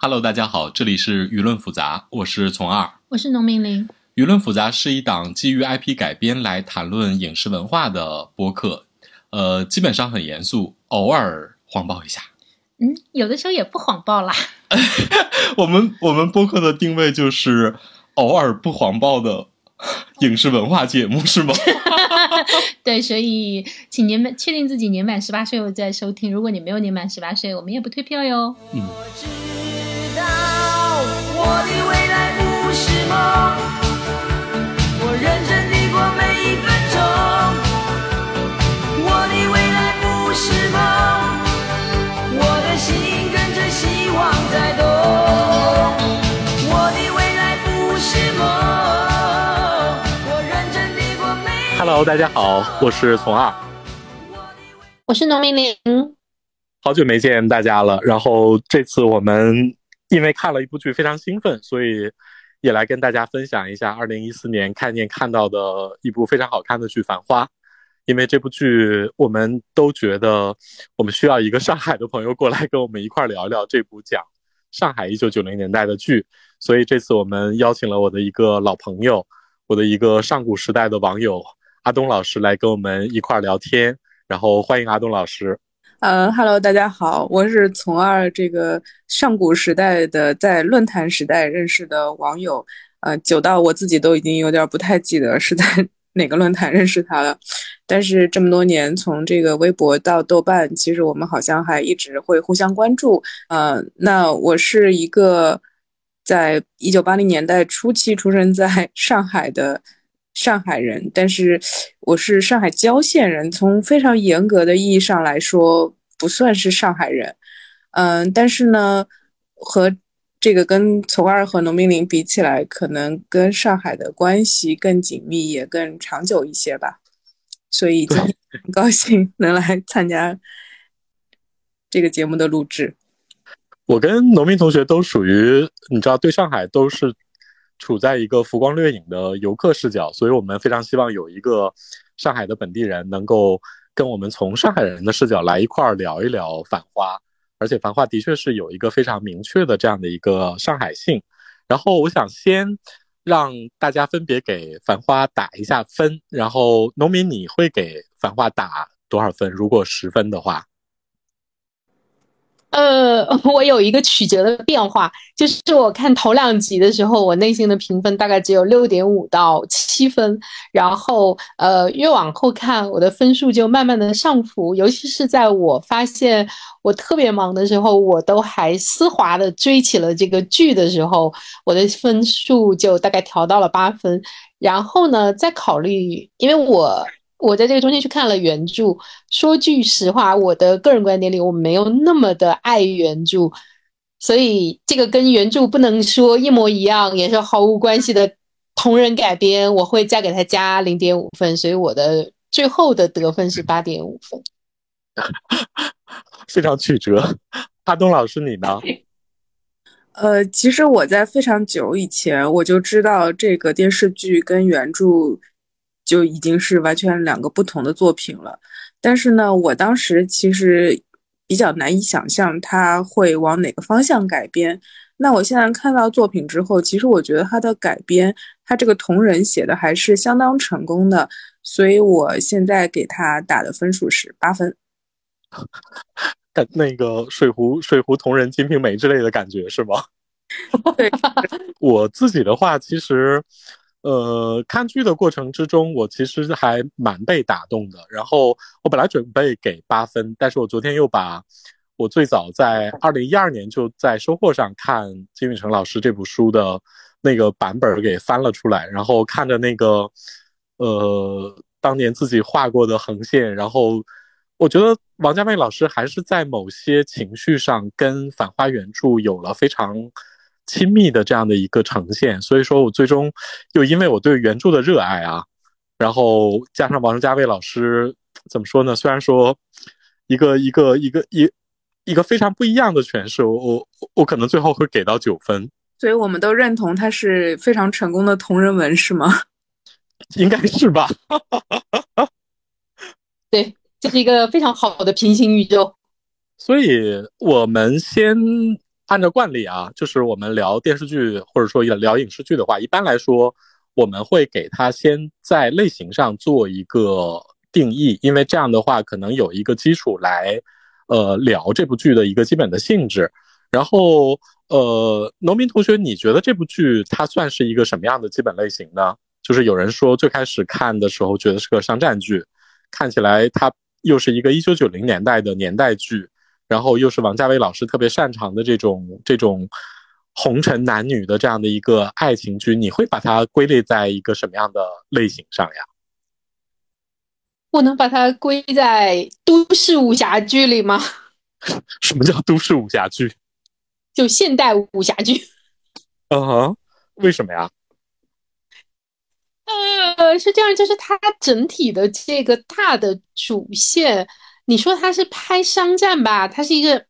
Hello，大家好，这里是舆论复杂，我是从二，我是农民林。舆论复杂是一档基于 IP 改编来谈论影视文化的播客，呃，基本上很严肃，偶尔谎报一下。嗯，有的时候也不谎报啦。我们我们播客的定位就是偶尔不谎报的影视文化节目，是吗？对，所以请年满，确定自己年满十八岁后再收听。如果你没有年满十八岁，我们也不退票哟。嗯。Hello，大家好，我是从二，我是农民林。好久没见大家了。然后这次我们。因为看了一部剧非常兴奋，所以也来跟大家分享一下二零一四年看见看到的一部非常好看的剧《繁花》。因为这部剧，我们都觉得我们需要一个上海的朋友过来跟我们一块聊聊这部讲上海一九九零年代的剧。所以这次我们邀请了我的一个老朋友，我的一个上古时代的网友阿东老师来跟我们一块聊天。然后欢迎阿东老师。呃哈喽，大家好，我是从二这个上古时代的在论坛时代认识的网友，呃，久到我自己都已经有点不太记得是在 哪个论坛认识他了。但是这么多年，从这个微博到豆瓣，其实我们好像还一直会互相关注。呃，那我是一个在一九八零年代初期出生在上海的上海人，但是。我是上海郊县人，从非常严格的意义上来说，不算是上海人。嗯，但是呢，和这个跟从二和农民林比起来，可能跟上海的关系更紧密，也更长久一些吧。所以今天 很高兴能来参加这个节目的录制。我跟农民同学都属于，你知道，对上海都是。处在一个浮光掠影的游客视角，所以我们非常希望有一个上海的本地人能够跟我们从上海人的视角来一块儿聊一聊《繁花》，而且《繁花》的确是有一个非常明确的这样的一个上海性。然后我想先让大家分别给《繁花》打一下分，然后农民你会给《繁花》打多少分？如果十分的话。呃，我有一个曲折的变化，就是我看头两集的时候，我内心的评分大概只有六点五到七分，然后呃，越往后看，我的分数就慢慢的上浮，尤其是在我发现我特别忙的时候，我都还丝滑的追起了这个剧的时候，我的分数就大概调到了八分，然后呢，再考虑，因为我。我在这个中间去看了原著，说句实话，我的个人观点里，我没有那么的爱原著，所以这个跟原著不能说一模一样，也是毫无关系的同人改编，我会再给他加零点五分，所以我的最后的得分是八点五分，非常曲折。阿东老师，你呢？呃，其实我在非常久以前我就知道这个电视剧跟原著。就已经是完全两个不同的作品了，但是呢，我当时其实比较难以想象他会往哪个方向改编。那我现在看到作品之后，其实我觉得他的改编，他这个同人写的还是相当成功的，所以我现在给他打的分数是八分。那个水壶水壶同人《金瓶梅》之类的感觉是吗？对，我自己的话，其实。呃，看剧的过程之中，我其实还蛮被打动的。然后我本来准备给八分，但是我昨天又把我最早在二零一二年就在收获上看金宇成老师这部书的那个版本给翻了出来，然后看着那个呃当年自己画过的横线，然后我觉得王家卫老师还是在某些情绪上跟《繁花》原著有了非常。亲密的这样的一个呈现，所以说我最终又因为我对原著的热爱啊，然后加上王家卫老师怎么说呢？虽然说一个一个一个一一个非常不一样的诠释，我我我可能最后会给到九分。所以我们都认同他是非常成功的同人文，是吗？应该是吧。对，这是一个非常好的平行宇宙。所以我们先。按照惯例啊，就是我们聊电视剧或者说聊影视剧的话，一般来说我们会给它先在类型上做一个定义，因为这样的话可能有一个基础来，呃，聊这部剧的一个基本的性质。然后，呃，农民同学，你觉得这部剧它算是一个什么样的基本类型呢？就是有人说最开始看的时候觉得是个商战剧，看起来它又是一个一九九零年代的年代剧。然后又是王家卫老师特别擅长的这种这种红尘男女的这样的一个爱情剧，你会把它归类在一个什么样的类型上呀？我能把它归在都市武侠剧里吗？什么叫都市武侠剧？就现代武侠剧。嗯哼，为什么呀？呃，是这样，就是它整体的这个大的主线。你说它是拍商战吧？它是一个，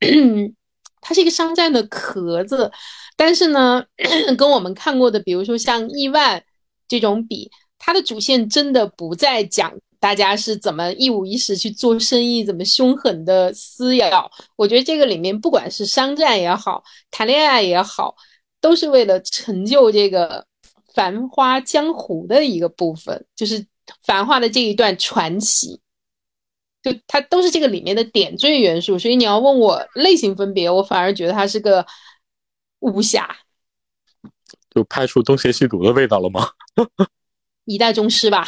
它是一个商战的壳子，但是呢，跟我们看过的，比如说像《亿万》这种比，它的主线真的不再讲大家是怎么一五一十去做生意，怎么凶狠的撕咬。我觉得这个里面，不管是商战也好，谈恋爱也好，都是为了成就这个繁花江湖的一个部分，就是繁华的这一段传奇。就它都是这个里面的点缀元素，所以你要问我类型分别，我反而觉得它是个武侠，就拍出东邪西毒的味道了吗？一代宗师吧。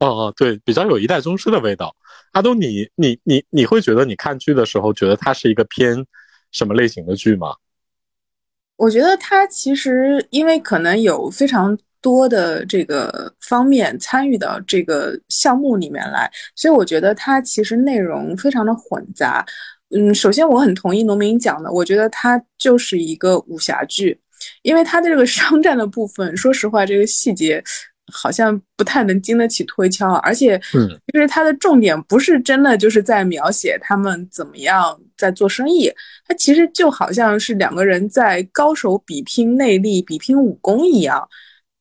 哦哦，对，比较有一代宗师的味道。阿东，你你你你会觉得你看剧的时候，觉得它是一个偏什么类型的剧吗？我觉得它其实因为可能有非常。多的这个方面参与到这个项目里面来，所以我觉得它其实内容非常的混杂。嗯，首先我很同意农民讲的，我觉得它就是一个武侠剧，因为它的这个商战的部分，说实话，这个细节好像不太能经得起推敲，而且，嗯，就是它的重点不是真的就是在描写他们怎么样在做生意，它其实就好像是两个人在高手比拼内力、比拼武功一样。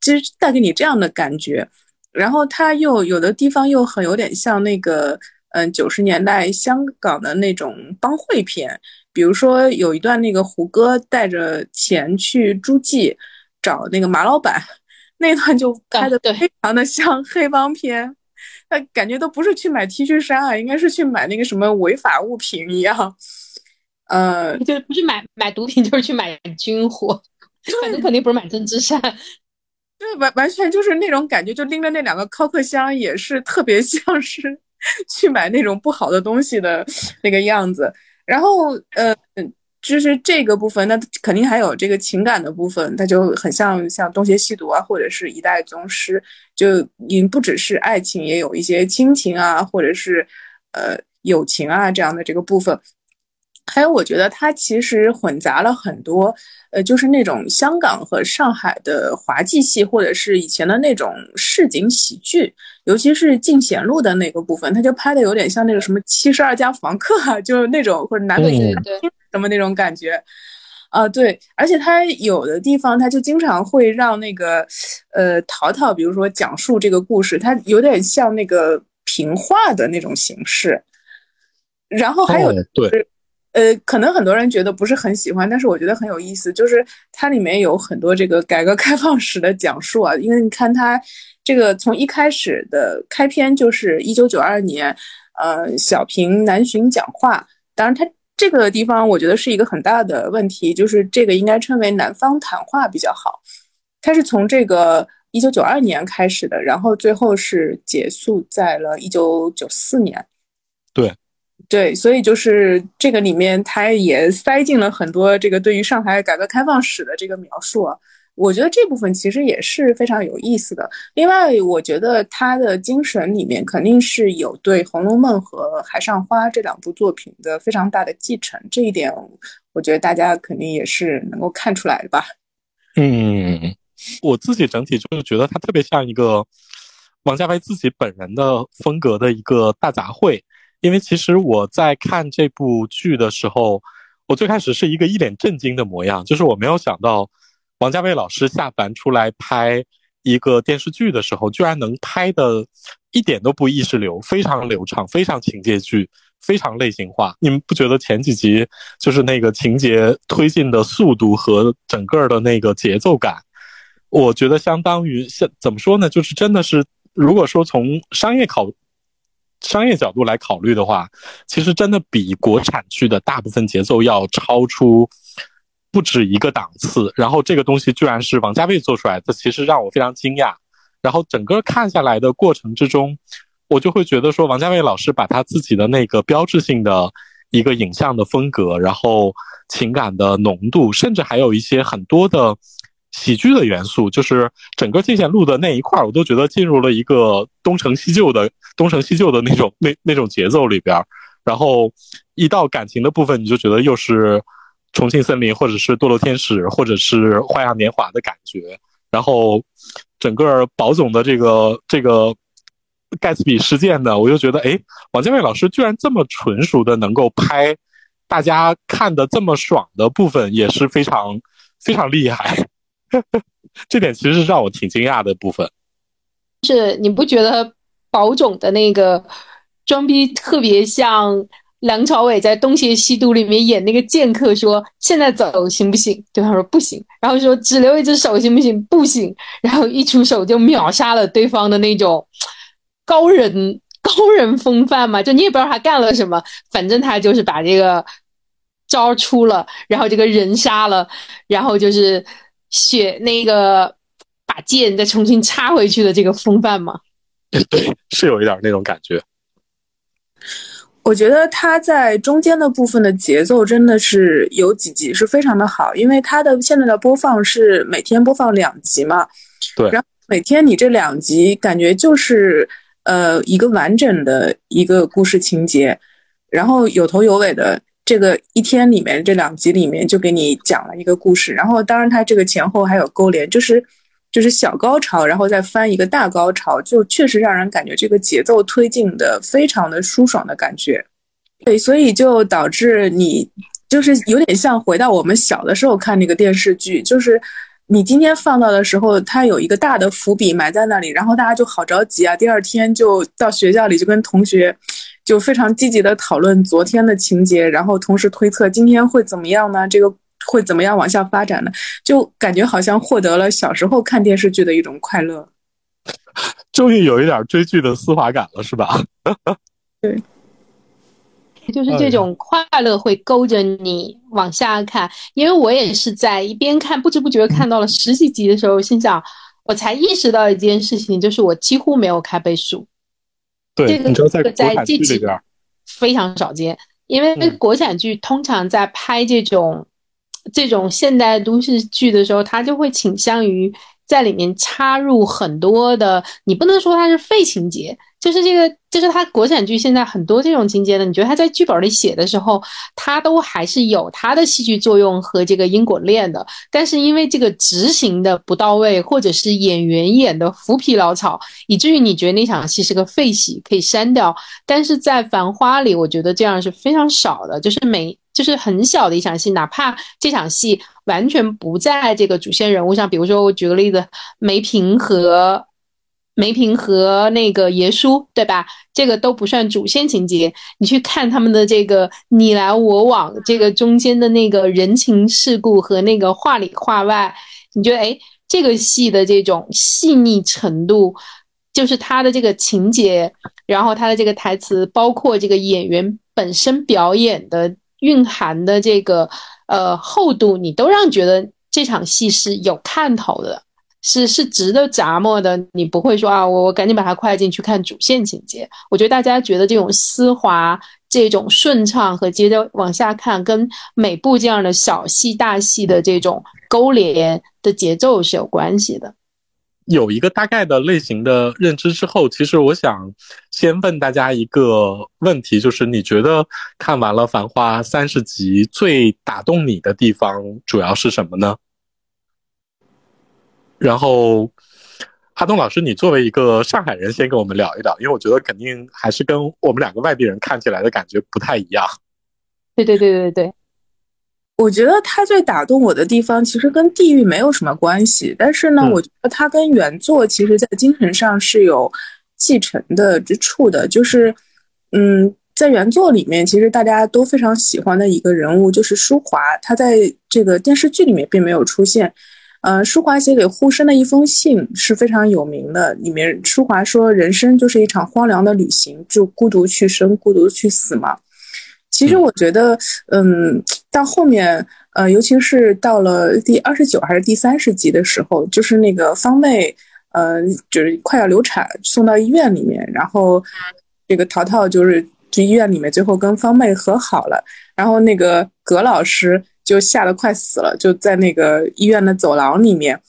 其实带给你这样的感觉，然后它又有的地方又很有点像那个，嗯，九十年代香港的那种帮会片，比如说有一段那个胡歌带着钱去诸暨找那个马老板，那段就拍的非常的像黑帮片，他感觉都不是去买 T 恤衫啊，应该是去买那个什么违法物品一样，呃，就不是买买毒品，就是去买军火，反正肯定不是买针织衫。对，完完全就是那种感觉，就拎着那两个靠克箱，也是特别像是 去买那种不好的东西的那个样子。然后，呃，就是这个部分，那肯定还有这个情感的部分，它就很像像东邪西毒啊，或者是一代宗师，就已经不只是爱情，也有一些亲情啊，或者是呃友情啊这样的这个部分。还有，我觉得它其实混杂了很多。呃，就是那种香港和上海的滑稽戏，或者是以前的那种市井喜剧，尤其是进贤路的那个部分，他就拍的有点像那个什么七十二家房客，就是那种或者南北什么那种感觉。啊，对，而且他有的地方他就经常会让那个呃淘淘，比如说讲述这个故事，他有点像那个评话的那种形式。然后还有对。呃，可能很多人觉得不是很喜欢，但是我觉得很有意思，就是它里面有很多这个改革开放史的讲述啊。因为你看它这个从一开始的开篇就是一九九二年，呃，小平南巡讲话。当然，它这个地方我觉得是一个很大的问题，就是这个应该称为南方谈话比较好。它是从这个一九九二年开始的，然后最后是结束在了一九九四年。对。对，所以就是这个里面，它也塞进了很多这个对于上海改革开放史的这个描述。我觉得这部分其实也是非常有意思的。另外，我觉得他的精神里面肯定是有对《红楼梦》和《海上花》这两部作品的非常大的继承。这一点，我觉得大家肯定也是能够看出来的吧。嗯，我自己整体就是觉得它特别像一个王家卫自己本人的风格的一个大杂烩。因为其实我在看这部剧的时候，我最开始是一个一脸震惊的模样，就是我没有想到王家卫老师下凡出来拍一个电视剧的时候，居然能拍的一点都不意识流，非常流畅，非常情节剧，非常类型化。你们不觉得前几集就是那个情节推进的速度和整个的那个节奏感，我觉得相当于像怎么说呢？就是真的是，如果说从商业考商业角度来考虑的话，其实真的比国产剧的大部分节奏要超出不止一个档次。然后这个东西居然是王家卫做出来的，其实让我非常惊讶。然后整个看下来的过程之中，我就会觉得说，王家卫老师把他自己的那个标志性的一个影像的风格，然后情感的浓度，甚至还有一些很多的喜剧的元素，就是整个进贤路的那一块，我都觉得进入了一个东成西就的东成西就的那种那那种节奏里边。然后一到感情的部分，你就觉得又是重庆森林，或者是堕落天使，或者是花样年华的感觉。然后整个宝总的这个这个盖茨比事件呢，我就觉得，哎，王家卫老师居然这么纯熟的能够拍大家看的这么爽的部分，也是非常非常厉害。这点其实是让我挺惊讶的部分。是你不觉得宝总的那个装逼特别像梁朝伟在《东邪西毒》里面演那个剑客，说现在走行不行？对方说不行，然后说只留一只手行不行？不行，然后一出手就秒杀了对方的那种高人高人风范嘛，就你也不知道他干了什么，反正他就是把这个招出了，然后这个人杀了，然后就是血那个把剑再重新插回去的这个风范嘛。对，是有一点那种感觉。我觉得他在中间的部分的节奏真的是有几集是非常的好，因为他的现在的播放是每天播放两集嘛，对，然后每天你这两集感觉就是呃一个完整的一个故事情节，然后有头有尾的这个一天里面这两集里面就给你讲了一个故事，然后当然它这个前后还有勾连，就是就是小高潮，然后再翻一个大高潮，就确实让人感觉这个节奏推进的非常的舒爽的感觉。对，所以就导致你就是有点像回到我们小的时候看那个电视剧，就是你今天放到的时候，它有一个大的伏笔埋在那里，然后大家就好着急啊，第二天就到学校里就跟同学就非常积极的讨论昨天的情节，然后同时推测今天会怎么样呢？这个会怎么样往下发展呢？就感觉好像获得了小时候看电视剧的一种快乐。终于有一点追剧的丝滑感了，是吧？对。就是这种快乐会勾着你往下看，因为我也是在一边看，不知不觉看到了十几集的时候，心想，我才意识到一件事情，就是我几乎没有开倍数。对，这个你知道在在国产剧这几里边，非常少见，因为嗯国产剧通常在拍这种这种现代都市剧的时候，它就会倾向于在里面插入很多的，你不能说它是废情节，就是这个，就是它国产剧现在很多这种情节呢，你觉得它在剧本里写的时候，它都还是有它的戏剧作用和这个因果链的，但是因为这个执行的不到位，或者是演员演的浮皮潦草，以至于你觉得那场戏是个废戏，可以删掉。但是在《繁花》里，我觉得这样是非常少的，就是每就是很小的一场戏，哪怕这场戏完全不在这个主线人物上，比如说我举个例子，梅萍和梅萍和那个爷叔，对吧？这个都不算主线情节，你去看他们的这个你来我往，这个中间的那个人情世故和那个话里话外，你觉得哎，这个戏的这种细腻程度，就是它的这个情节，然后它的这个台词，包括这个演员本身表演的蕴含的这个呃厚度，你都让觉得这场戏是有看头的。是是值得咂摸的，你不会说啊，我我赶紧把它快进去看主线情节。我觉得大家觉得这种丝滑、这种顺畅和接着往下看，跟每部这样的小戏大戏的这种勾连的节奏是有关系的。有一个大概的类型的认知之后，其实我想先问大家一个问题，就是你觉得看完了《繁花》三十集，最打动你的地方主要是什么呢？然后，哈东老师，你作为一个上海人，先跟我们聊一聊，因为我觉得肯定还是跟我们两个外地人看起来的感觉不太一样。对对对对对，我觉得他最打动我的地方，其实跟地域没有什么关系，但是呢，嗯我觉得他跟原作其实在精神上是有继承的之处的，就是，嗯，在原作里面，其实大家都非常喜欢的一个人物就是舒华，他在这个电视剧里面并没有出现。呃，舒华写给护生的一封信是非常有名的，里面舒华说：“人生就是一场荒凉的旅行，就孤独去生，孤独去死嘛。”其实我觉得，嗯，到后面，呃，尤其是到了第二十九还是第三十集的时候，就是那个方妹，呃，就是快要流产，送到医院里面，然后这个淘淘就是去医院里面，最后跟方妹和好了，然后那个葛老师。就吓得快死了，就在那个医院的走廊里面。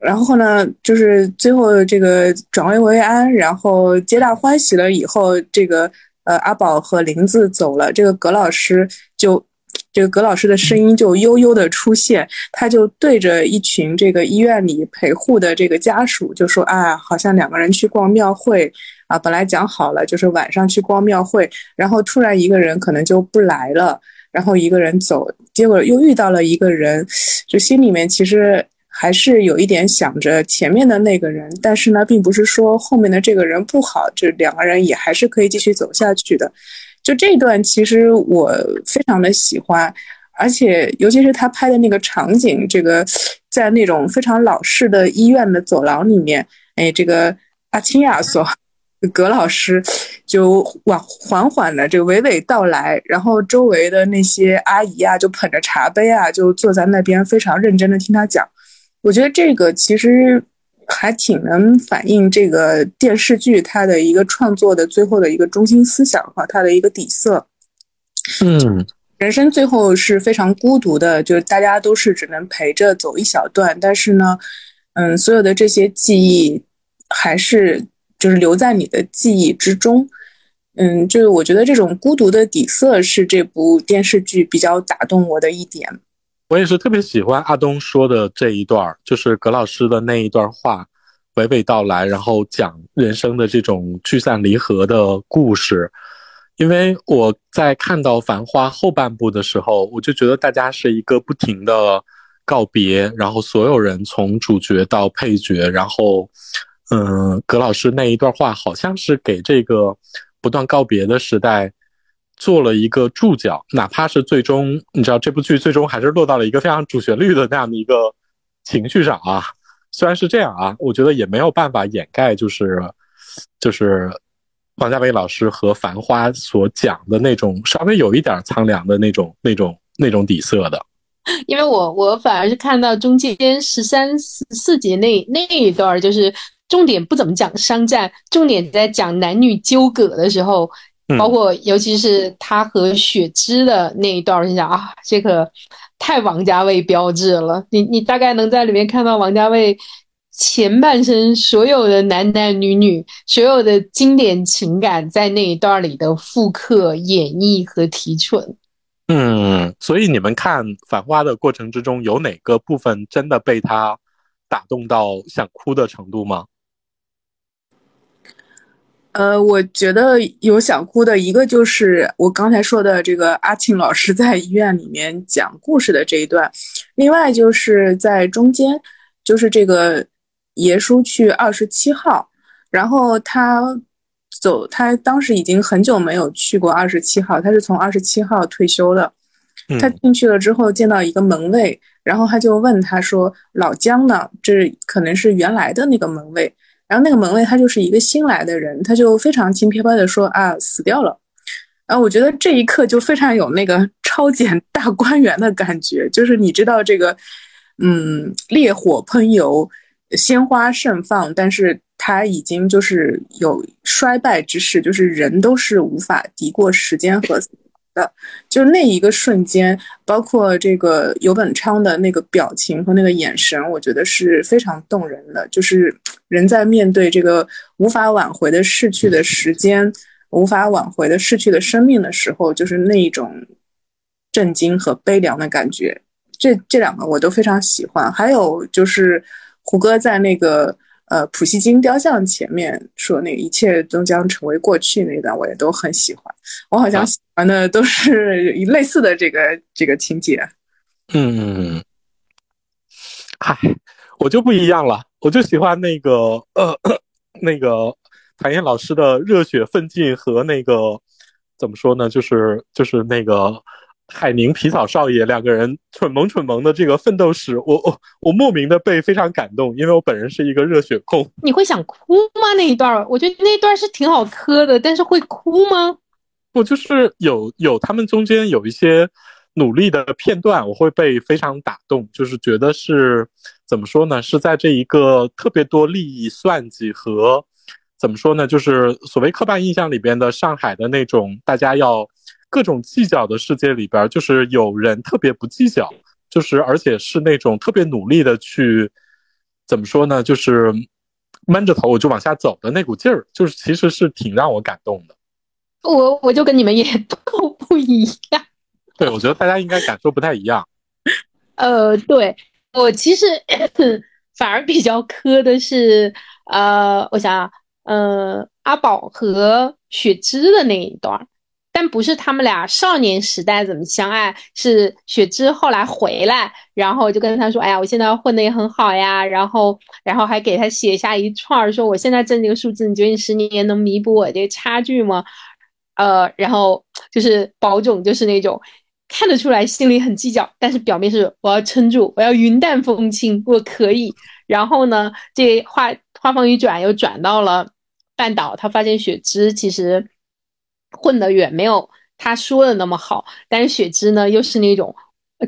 然后呢，就是最后这个转危为安，然后皆大欢喜了以后，这个呃阿宝和林子走了，这个葛老师就这个葛老师的声音就悠悠的出现，他就对着一群这个医院里陪护的这个家属就说啊，好像两个人去逛庙会啊，本来讲好了就是晚上去逛庙会，然后突然一个人可能就不来了。然后一个人走，结果又遇到了一个人，就心里面其实还是有一点想着前面的那个人，但是呢，并不是说后面的这个人不好，就两个人也还是可以继续走下去的。就这段其实我非常的喜欢，而且尤其是他拍的那个场景，这个在那种非常老式的医院的走廊里面，哎，这个阿青亚索。葛老师就往缓缓的这个娓娓道来，然后周围的那些阿姨啊，就捧着茶杯啊，就坐在那边非常认真的听他讲。我觉得这个其实还挺能反映这个电视剧它的一个创作的最后的一个中心思想和它的一个底色。嗯，人生最后是非常孤独的，就是大家都是只能陪着走一小段，但是呢，嗯，所有的这些记忆还是。就是留在你的记忆之中，嗯，就是我觉得这种孤独的底色是这部电视剧比较打动我的一点。我也是特别喜欢阿东说的这一段，就是葛老师的那一段话，娓娓道来，然后讲人生的这种聚散离合的故事。因为我在看到《繁花》后半部的时候，我就觉得大家是一个不停的告别，然后所有人从主角到配角，然后。嗯，葛老师那一段话好像是给这个不断告别的时代做了一个注脚，哪怕是最终你知道这部剧最终还是落到了一个非常主旋律的那样的一个情绪上啊。虽然是这样啊，我觉得也没有办法掩盖，就是就是王家卫老师和《繁花》所讲的那种稍微有一点苍凉的那种那种那种底色的。因为我我反而是看到中间十三四四集那那一段就是。重点不怎么讲商战，重点在讲男女纠葛的时候，包括尤其是他和雪芝的那一段，我心想啊，这个太王家卫标志了。你你大概能在里面看到王家卫前半生所有的男男女女，所有的经典情感在那一段里的复刻、演绎和提纯。嗯，所以你们看《繁花》的过程之中，有哪个部分真的被他打动到想哭的程度吗？呃，我觉得有想哭的一个就是我刚才说的这个阿庆老师在医院里面讲故事的这一段，另外就是在中间，就是这个爷叔去二十七号，然后他走，他当时已经很久没有去过二十七号，他是从二十七号退休的，他进去了之后见到一个门卫，然后他就问他说：“老姜呢？这可能是原来的那个门卫。”然后那个门卫他就是一个新来的人，他就非常轻飘飘的说啊死掉了，然后我觉得这一刻就非常有那个 超检大观园的感觉，就是你知道这个，嗯，烈火喷油，鲜花盛放，但是他已经就是有衰败之势，就是人都是无法敌过时间和。的，就那一个瞬间，包括这个尤本昌的那个表情和那个眼神，我觉得是非常动人的。就是人在面对这个无法挽回的逝去的时间、无法挽回的逝去的生命的时候，就是那一种震惊和悲凉的感觉。这这两个我都非常喜欢。还有就是胡歌在那个。呃，普希金雕像前面说那一切都将成为过去那段，我也都很喜欢。我好像喜欢的都是 类似的这个这个情节。嗯，嗨，我就不一样了，我就喜欢那个呃那个谭燕老师的热血奋进和那个怎么说呢？就是就是那个海宁皮草少爷两个人蠢萌蠢萌的这个奋斗史，我我我莫名的被非常感动，因为我本人是一个热血控。你会想哭吗？那一段儿，我觉得那一段是挺好磕的，但是会哭吗？不就是有有他们中间有一些努力的片段，我会被非常打动，就是觉得是怎么说呢？是在这一个特别多利益算计和怎么说呢？就是所谓刻板印象里边的上海的那种大家要各种计较的世界里边，就是有人特别不计较，就是而且是那种特别努力的去怎么说呢？就是闷着头我就往下走的那股劲儿，就是其实是挺让我感动的。我我就跟你们也 都不一样。对，我觉得大家应该感受不太一样。呃，对我其实 反而比较磕的是，呃，我想想，呃，阿宝和雪芝的那一段儿，但不是他们俩少年时代怎么相爱，是雪芝后来回来，然后就跟他说，哎呀，我现在混的也很好呀，然后，然后还给他写下一串儿，说我现在挣这个数字，你觉得你十年能弥补我这个差距吗？呃，然后就是保总，就是那种看得出来心里很计较，但是表面是我要撑住，我要云淡风轻，我可以。然后呢，这话话锋一转，又转到了半岛，他发现雪芝其实混得远没有他说的那么好，但是雪芝呢，又是那种。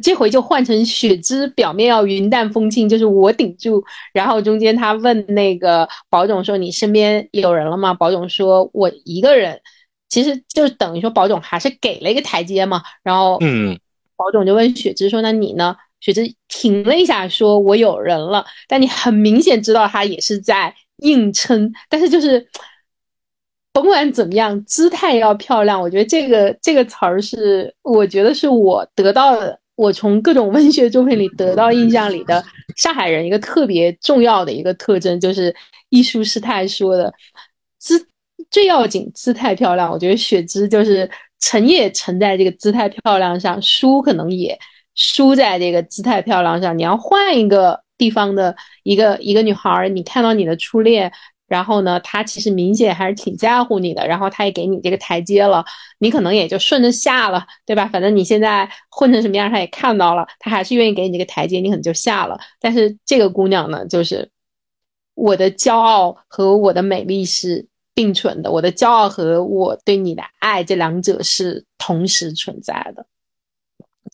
这回就换成雪芝，表面要云淡风轻，就是我顶住。然后中间他问那个保总说：“你身边有人了吗？”保总说：“我一个人。”其实就等于说，保总还是给了一个台阶嘛。然后，嗯，保总就问雪芝说：“那你呢？”雪芝停了一下，说：“我有人了。”但你很明显知道他也是在硬撑。但是就是甭管怎么样，姿态要漂亮。我觉得这个这个词儿是，我觉得是我得到的，我从各种文学作品里得到印象里的上海人一个特别重要的一个特征，就是艺术师太说的姿。最要紧，姿态漂亮。我觉得雪芝就是成也成在这个姿态漂亮上，输可能也输在这个姿态漂亮上。你要换一个地方的一个一个女孩，你看到你的初恋，然后呢，他其实明显还是挺在乎你的，然后他也给你这个台阶了，你可能也就顺着下了，对吧？反正你现在混成什么样，他也看到了，他还是愿意给你这个台阶，你可能就下了。但是这个姑娘呢，就是我的骄傲和我的美丽是。并存的，我的骄傲和我对你的爱，这两者是同时存在的。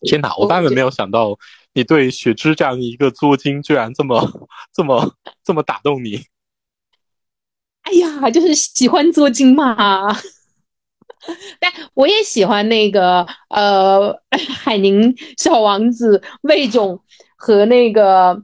天哪，我万万没有想到，你对雪芝这样一个作精，居然这么、这么、这么打动你。哎呀，就是喜欢做精嘛。但我也喜欢那个呃，海宁小王子魏总和那个。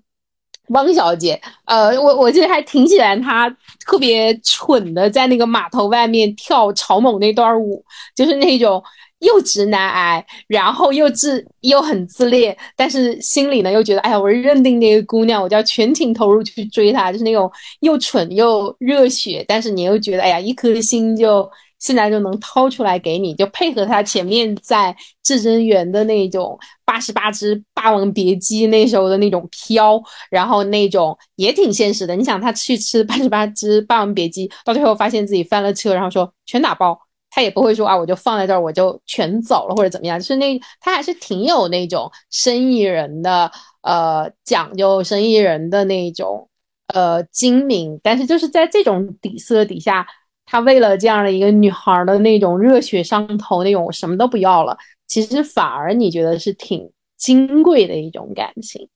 汪小姐，呃，我我记得还挺喜欢她特别蠢的，在那个码头外面跳草蜢那段舞，就是那种又直男癌，然后又自又很自恋，但是心里呢又觉得，哎呀，我认定那个姑娘，我就要全情投入去追她，就是那种又蠢又热血，但是你又觉得，哎呀，一颗心就。现在就能掏出来给你，就配合他前面在至臻园的那种八十八只霸王别姬那时候的那种飘，然后那种也挺现实的。你想他去吃八十八只霸王别姬，到最后发现自己翻了车，然后说全打包，他也不会说啊，我就放在这儿，我就全走了或者怎么样。就是那他还是挺有那种生意人的呃讲究，生意人的那种呃精明，但是就是在这种底色底下。他为了这样的一个女孩的那种热血上头，那种什么都不要了，其实反而你觉得是挺金贵的一种感情。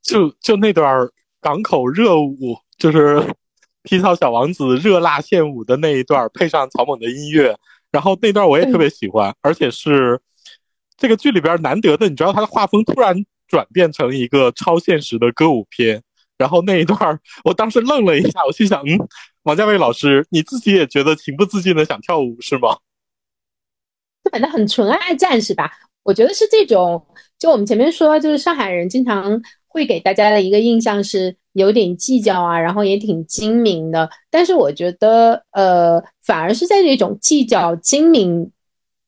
就就那段港口热舞，就是皮草小王子热辣献舞的那一段，配上草蜢的音乐，然后那段我也特别喜欢，而且是这个剧里边难得的，你知道他的画风突然转变成一个超现实的歌舞片，然后那一段我当时愣了一下，我心想，嗯。王家卫老师，你自己也觉得情不自禁的想跳舞是吗？就反正很纯爱战士吧，我觉得是这种。就我们前面说，就是上海人经常会给大家的一个印象是有点计较啊，然后也挺精明的。但是我觉得，呃，反而是在这种计较精明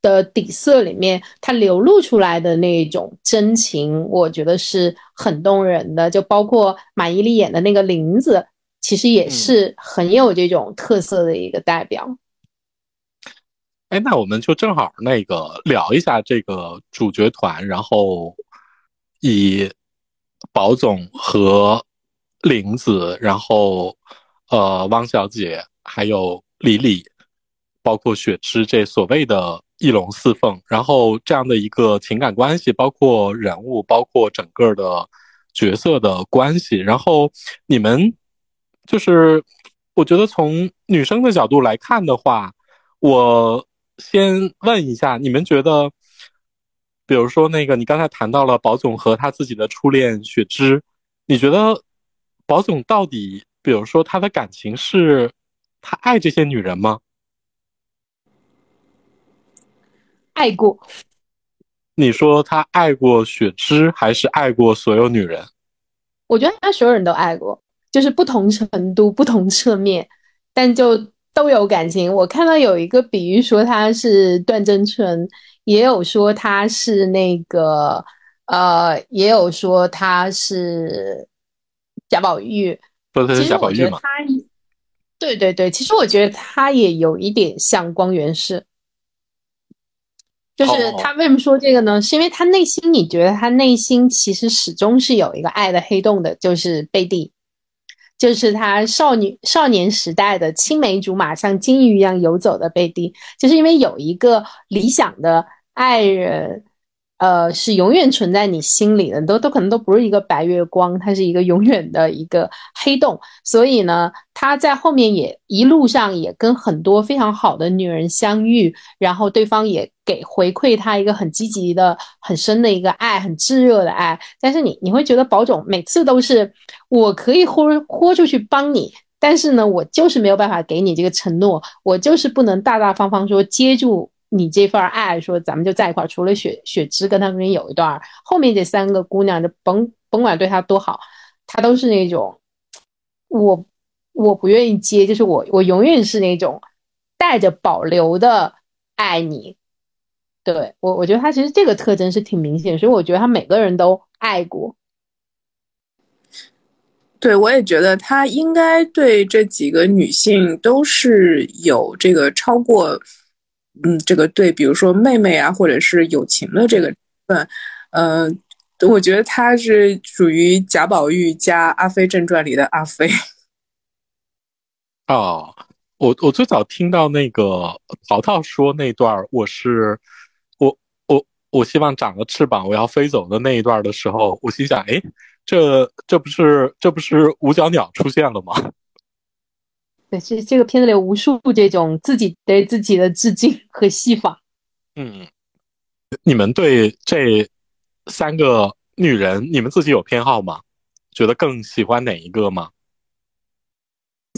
的底色里面，他流露出来的那种真情，我觉得是很动人的。就包括马伊琍演的那个林子。其实也是很有这种特色的一个代表。哎，那我们就正好那个聊一下这个主角团，然后以宝总和玲子，然后呃汪小姐还有李李，包括雪芝这所谓的一龙四凤，然后这样的一个情感关系，包括人物，包括整个的角色的关系，然后你们就是我觉得从女生的角度来看的话，我。先问一下，你们觉得，比如说那个，你刚才谈到了宝总和他自己的初恋雪芝，你觉得宝总到底，比如说他的感情是，他爱这些女人吗？爱过。你说他爱过雪芝，还是爱过所有女人？我觉得他所有人都爱过，就是不同程度、不同侧面，但就。都有感情。我看到有一个比喻说他是段真淳，也有说他是那个，呃，也有说他是贾宝玉。说他是贾宝玉吗？对对对，其实我觉得他也有一点像光源氏。就是他为什么说这个呢？是因为他内心，你觉得他内心其实始终是有一个爱的黑洞的，就是贝蒂。就是他少女少年时代的青梅竹马，像金鱼一样游走的贝蒂，就是因为有一个理想的爱人，呃，是永远存在你心里的，都都可能都不是一个白月光，它是一个永远的一个黑洞。所以呢，他在后面也一路上也跟很多非常好的女人相遇，然后对方也给回馈他一个很积极的、很深的一个爱，很炙热的爱。但是你你会觉得宝总每次都是。我可以豁豁出去帮你，但是呢，我就是没有办法给你这个承诺，我就是不能大大方方说接住你这份爱，说咱们就在一块儿。除了雪雪芝跟他们有一段，后面这三个姑娘就甭甭管对他多好，他都是那种我我不愿意接，就是我我永远是那种带着保留的爱你。对我我觉得他其实这个特征是挺明显，所以我觉得他每个人都爱过。对，我也觉得他应该对这几个女性都是有这个超过，嗯，这个对，比如说妹妹啊，或者是友情的这个份，嗯，我觉得他是属于贾宝玉加《阿飞正传》里的阿飞。哦，我我最早听到那个淘淘说那段，我是我我我希望长了翅膀，我要飞走的那一段的时候，我心想，哎。这这不是这不是五角鸟出现了吗？对，这这个片子里有无数这种自己对自己的致敬 和戏法。嗯，你们对这三个女人，你们自己有偏好吗？觉得更喜欢哪一个吗？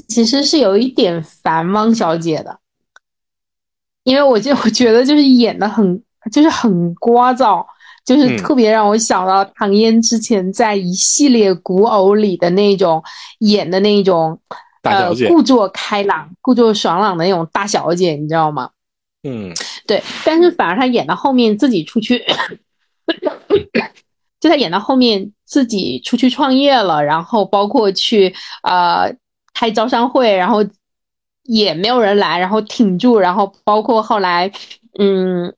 其实是有一点烦汪小姐的，因为我就 我觉得就是演的很就是很聒噪。就是特别让我想到唐嫣之前在一系列古偶里的那种演的那种，呃，故作开朗、故作爽朗的那种大小姐，你知道吗？嗯，对。但是反而她演到后面自己出去，就她演到后面自己出去创业了，然后包括去呃开招商会，然后也没有人来，然后挺住，然后包括后来嗯。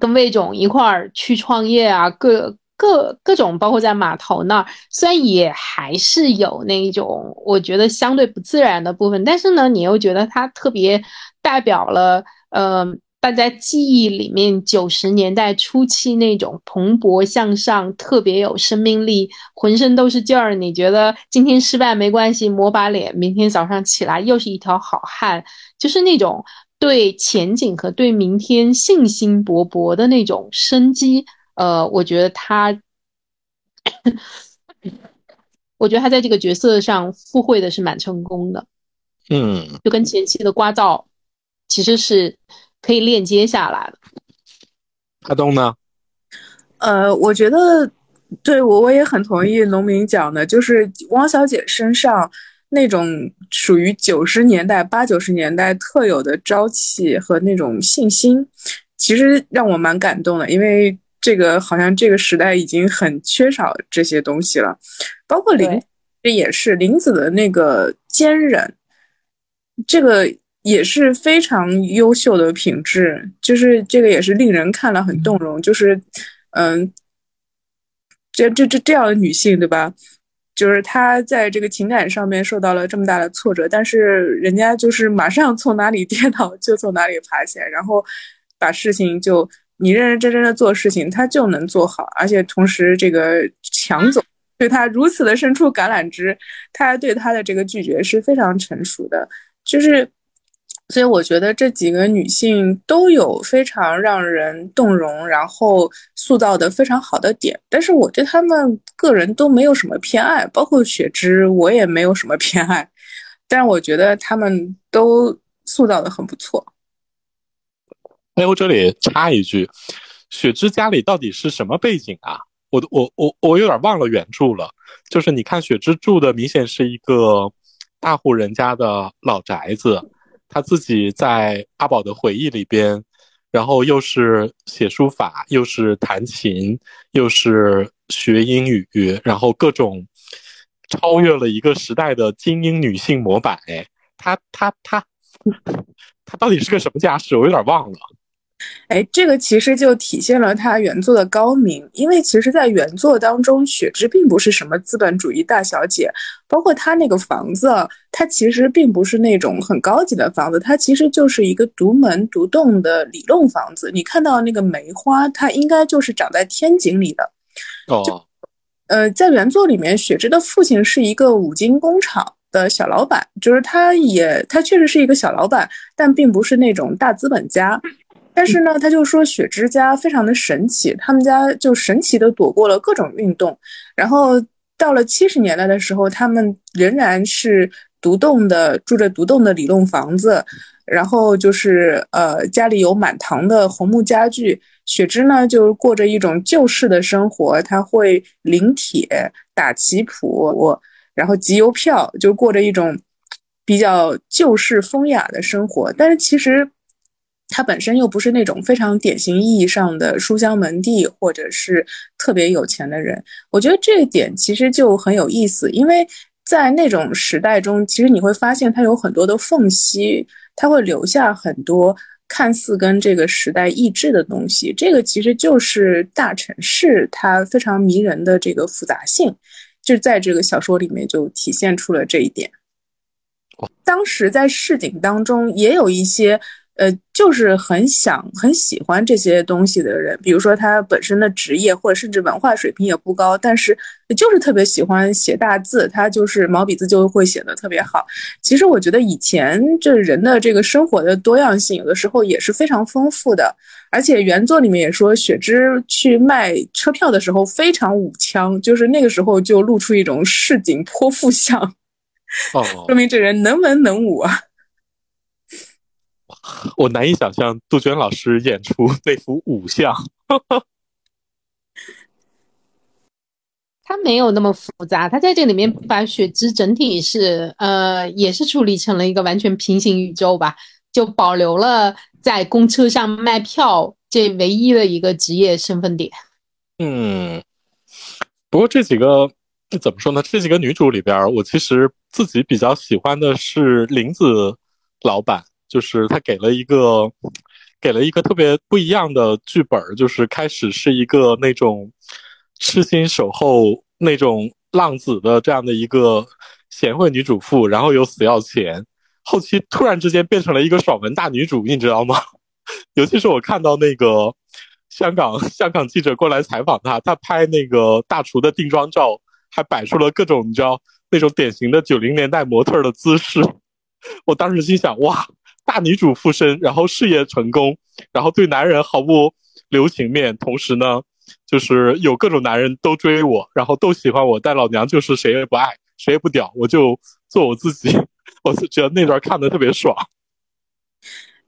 跟魏总一块儿去创业啊，各各各种，包括在码头那儿，虽然也还是有那一种我觉得相对不自然的部分，但是呢，你又觉得它特别代表了，呃，大家记忆里面九十年代初期那种蓬勃向上、特别有生命力、浑身都是劲儿。你觉得今天失败没关系，抹把脸，明天早上起来又是一条好汉，就是那种。对前景和对明天信心勃勃的那种生机，呃，我觉得他，我觉得他在这个角色上附会的是蛮成功的，嗯，就跟前期的瓜噪其实是可以链接下来的。阿东呢？呃，我觉得对我我也很同意农民讲的，就是汪小姐身上。那种属于九十年代、八九十年代特有的朝气和那种信心，其实让我蛮感动的。因为这个好像这个时代已经很缺少这些东西了。包括林，这也是林子的那个坚韧，这个也是非常优秀的品质，就是这个也是令人看了很动容。就是，嗯，这这这这样的女性，对吧？就是她在这个情感上面受到了这么大的挫折，但是人家就是马上从哪里跌倒就从哪里爬起来，然后把事情就你认认真真的做事情，她就能做好，而且同时这个强总对她如此的伸出橄榄枝，他对她的这个拒绝是非常成熟的，就是。所以我觉得这几个女性都有非常让人动容，然后塑造的非常好的点，但是我对她们个人都没有什么偏爱，包括雪芝，我也没有什么偏爱，但是我觉得她们都塑造的很不错。哎，我这里插一句，雪芝家里到底是什么背景啊？我我我我有点忘了原著了，就是你看雪芝住的明显是一个大户人家的老宅子。他自己在阿宝的回忆里边，然后又是写书法，又是弹琴，又是学英语，然后各种超越了一个时代的精英女性模板。哎，她她她她到底是个什么家世？我有点忘了。哎，这个其实就体现了他原作的高明，因为其实，在原作当中，雪芝并不是什么资本主义大小姐，包括她那个房子，它其实并不是那种很高级的房子，它其实就是一个独门独栋的里弄房子。你看到那个梅花，它应该就是长在天井里的。哦，呃，在原作里面，雪芝的父亲是一个五金工厂的小老板，就是他也他确实是一个小老板，但并不是那种大资本家。但是呢，他就说雪芝家非常的神奇，他们家就神奇的躲过了各种运动，然后到了七十年代的时候，他们仍然是独栋的，住着独栋的里弄房子，然后就是呃家里有满堂的红木家具。雪芝呢就过着一种旧式的生活，他会临帖、打棋谱，然后集邮票，就过着一种比较旧式风雅的生活。但是其实。他本身又不是那种非常典型意义上的书香门第，或者是特别有钱的人。我觉得这一点其实就很有意思，因为在那种时代中，其实你会发现它有很多的缝隙，它会留下很多看似跟这个时代异质的东西。这个其实就是大城市它非常迷人的这个复杂性，就在这个小说里面就体现出了这一点。当时在市井当中也有一些。呃，就是很想很喜欢这些东西的人，比如说他本身的职业或者甚至文化水平也不高，但是就是特别喜欢写大字，他就是毛笔字就会写的特别好。其实我觉得以前这人的这个生活的多样性，有的时候也是非常丰富的。而且原作里面也说，雪芝去卖车票的时候非常舞枪，就是那个时候就露出一种市井泼妇相，哦，说明这人能文能武啊。我难以想象杜鹃老师演出那幅武相，他没有那么复杂。他在这里面把雪芝整体是呃，也是处理成了一个完全平行宇宙吧，就保留了在公车上卖票这唯一的一个职业身份点。嗯，不过这几个怎么说呢？这几个女主里边，我其实自己比较喜欢的是林子老板。就是他给了一个，给了一个特别不一样的剧本，就是开始是一个那种痴心守候那种浪子的这样的一个贤惠女主妇，然后又死要钱，后期突然之间变成了一个爽文大女主，你知道吗？尤其是我看到那个香港香港记者过来采访他，他拍那个大厨的定妆照，还摆出了各种你知道那种典型的九零年代模特的姿势，我当时心想哇。大女主附身，然后事业成功，然后对男人毫不留情面，同时呢，就是有各种男人都追我，然后都喜欢我，但老娘就是谁也不爱，谁也不屌，我就做我自己。我是觉得那段看的特别爽。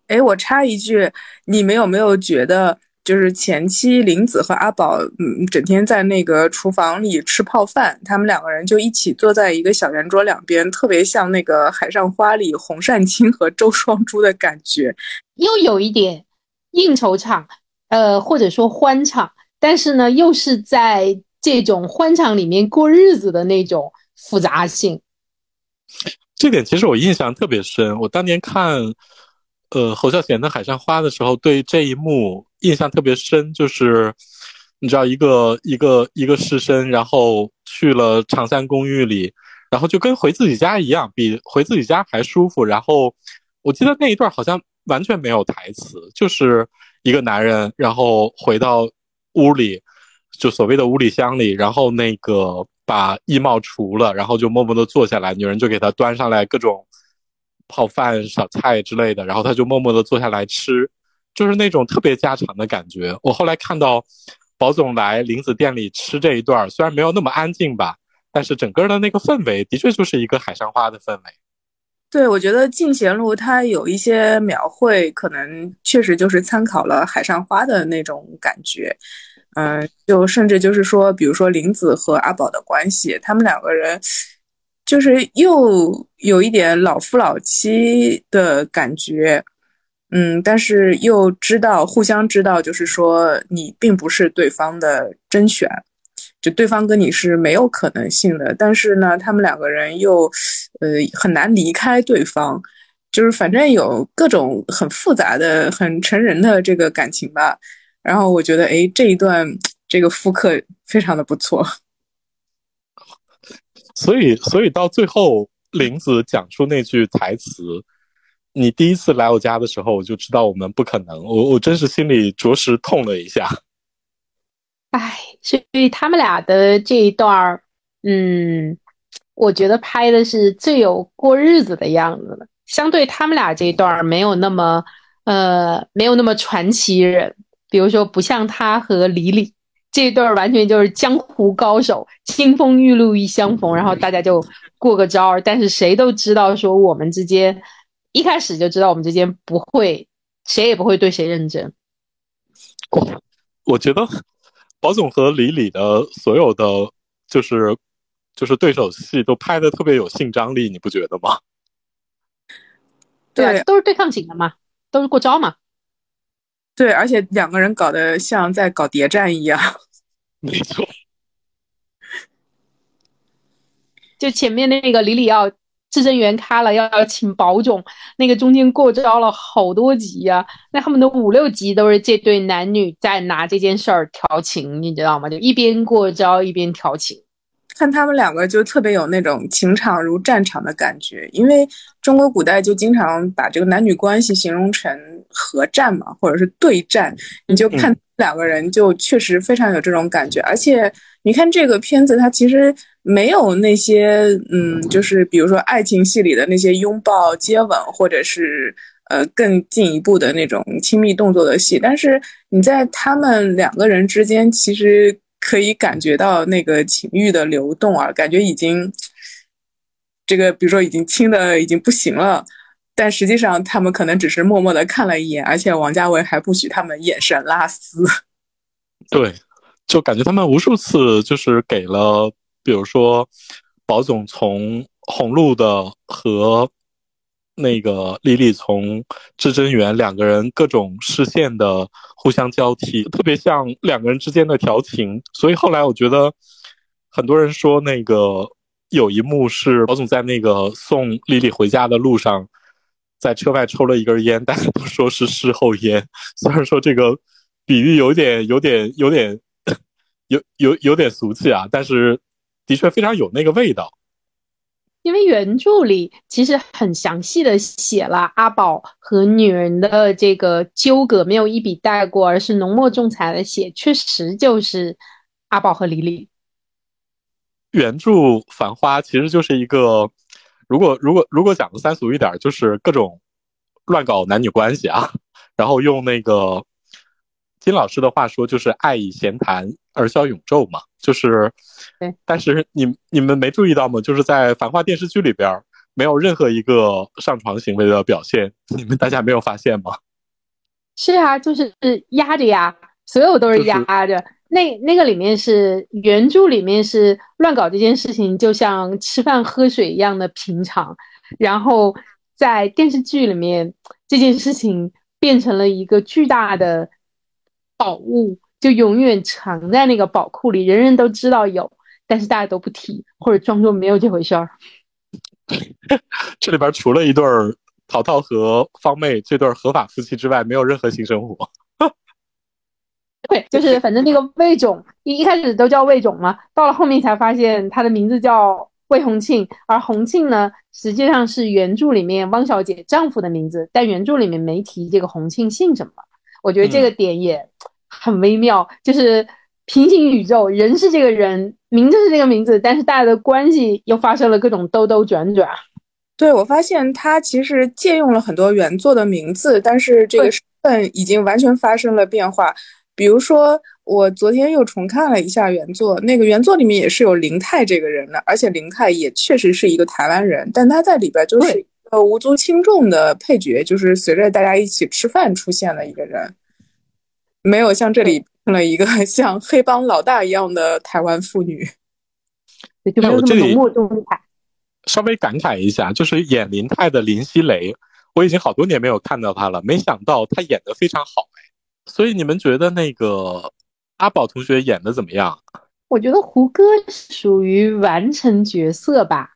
哎，我插一句，你们有没有觉得？就是前妻林子和阿宝，嗯，整天在那个厨房里吃泡饭，他们两个人就一起坐在一个小圆桌两边，特别像那个《海上花》里洪善清和周双珠的感觉，又有一点应酬场，呃，或者说欢场，但是呢，又是在这种欢场里面过日子的那种复杂性。这点其实我印象特别深。我当年看，呃，侯孝贤的《海上花》的时候，对这一幕印象特别深，就是你知道，一个一个一个士绅，然后去了长三公寓里，然后就跟回自己家一样，比回自己家还舒服。然后我记得那一段好像完全没有台词，就是一个男人，然后回到屋里，就所谓的屋里乡里，然后那个。把衣帽除了，然后就默默的坐下来，女人就给他端上来各种泡饭、小菜之类的，然后他就默默的坐下来吃，就是那种特别家常的感觉。我后来看到宝总来林子店里吃这一段，虽然没有那么安静吧，但是整个的那个氛围的确就是一个海上花的氛围。对，我觉得《进贤路》它有一些描绘，可能确实就是参考了海上花的那种感觉。嗯，就甚至就是说，比如说林子和阿宝的关系，他们两个人就是又有一点老夫老妻的感觉，嗯，但是又知道互相知道，就是说你并不是对方的甄选，就对方跟你是没有可能性的。但是呢，他们两个人又呃很难离开对方，就是反正有各种很复杂的、很成人的这个感情吧。然后我觉得，哎，这一段这个复刻非常的不错。所以，所以到最后，林子讲出那句台词：“你第一次来我家的时候，我就知道我们不可能。”我我真是心里着实痛了一下。哎，所以他们俩的这一段儿，嗯，我觉得拍的是最有过日子的样子了。相对他们俩这一段儿，没有那么，呃，没有那么传奇人。比如说，不像他和李李这一对儿，完全就是江湖高手，清风玉露一相逢，然后大家就过个招儿。但是谁都知道，说我们之间一开始就知道我们之间不会，谁也不会对谁认真。我我觉得宝总和李李的所有的就是就是对手戏都拍的特别有性张力，你不觉得吗？对，都是对抗型的嘛，都是过招嘛。对，而且两个人搞得像在搞谍战一样。没错，就前面那个李李要至臻园开了，要要请保总，那个中间过招了好多集呀，那他们的五六集都是这对男女在拿这件事儿调情，你知道吗？就一边过招一边调情。看他们两个就特别有那种情场如战场的感觉，因为中国古代就经常把这个男女关系形容成合战嘛，或者是对战。你就看两个人就确实非常有这种感觉，而且你看这个片子，它其实没有那些嗯，就是比如说爱情戏里的那些拥抱、接吻，或者是呃更进一步的那种亲密动作的戏，但是你在他们两个人之间，其实。可以感觉到那个情欲的流动啊，感觉已经这个，比如说已经亲的已经不行了，但实际上他们可能只是默默的看了一眼，而且王家卫还不许他们眼神拉丝。对，就感觉他们无数次就是给了，比如说宝总从红路的和。那个李李从至臻园两个人各种视线的互相交替，特别像两个人之间的调情。所以后来我觉得，很多人说那个有一幕是宝总在那个送丽丽回家的路上，在车外抽了一根烟，大家都说是事后烟。虽然说这个比喻有点、有点、有点、有有有点俗气啊，但是的确非常有那个味道。因为原著里其实很详细的写了阿宝和女人的这个纠葛，没有一笔带过，而是浓墨重彩的写，确实就是阿宝和李李。原著《繁花》其实就是一个，如果如果如果讲的三俗一点，就是各种乱搞男女关系啊，然后用那个金老师的话说，就是爱以闲谈而消永昼嘛。就是，但是你你们没注意到吗？就是在《繁花》电视剧里边，没有任何一个上床行为的表现，你们大家没有发现吗？是啊，就是压着呀，所有都是压着。那那个里面是原著里面是乱搞这件事情，就像吃饭喝水一样的平常。然后在电视剧里面，这件事情变成了一个巨大的宝物。就永远藏在那个宝库里，人人都知道有，但是大家都不提，或者装作没有这回事儿。这里边除了一对儿淘淘和方妹这对儿合法夫妻之外，没有任何性生活。对，就是反正那个魏总一一开始都叫魏总嘛，到了后面才发现他的名字叫魏红庆，而红庆呢实际上是原著里面汪小姐丈夫的名字，但原著里面没提这个红庆姓什么。我觉得这个点也很微妙，就是平行宇宙，人是这个人，名字是这个名字，但是大家的关系又发生了各种兜兜转转。对，我发现他其实借用了很多原作的名字，但是这个身份已经完全发生了变化。比如说，我昨天又重看了一下原作，那个原作里面也是有林泰这个人的，而且林泰也确实是一个台湾人，但他在里边就是对一个无足轻重的配角，就是随着大家一起吃饭出现的一个人，没有像这里成了一个 像黑帮老大一样的台湾妇女。对，就没有这里这么浓墨重彩。稍微感慨一下，就是演林泰的林熙蕾，我已经好多年没有看到她了，没想到她演的非常好哎。所以你们觉得那个阿宝同学演的怎么样？我觉得胡歌属于完成角色吧，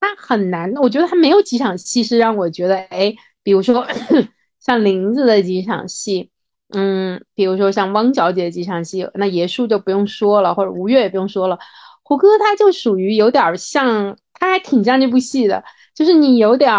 他很难，我觉得他没有几场戏是让我觉得，哎，比如说 像林子的几场戏，嗯，比如说像汪小姐几场戏，那爷叔就不用说了，或者吴越也不用说了，胡歌他就属于有点像，他还挺像这部戏的，就是你有点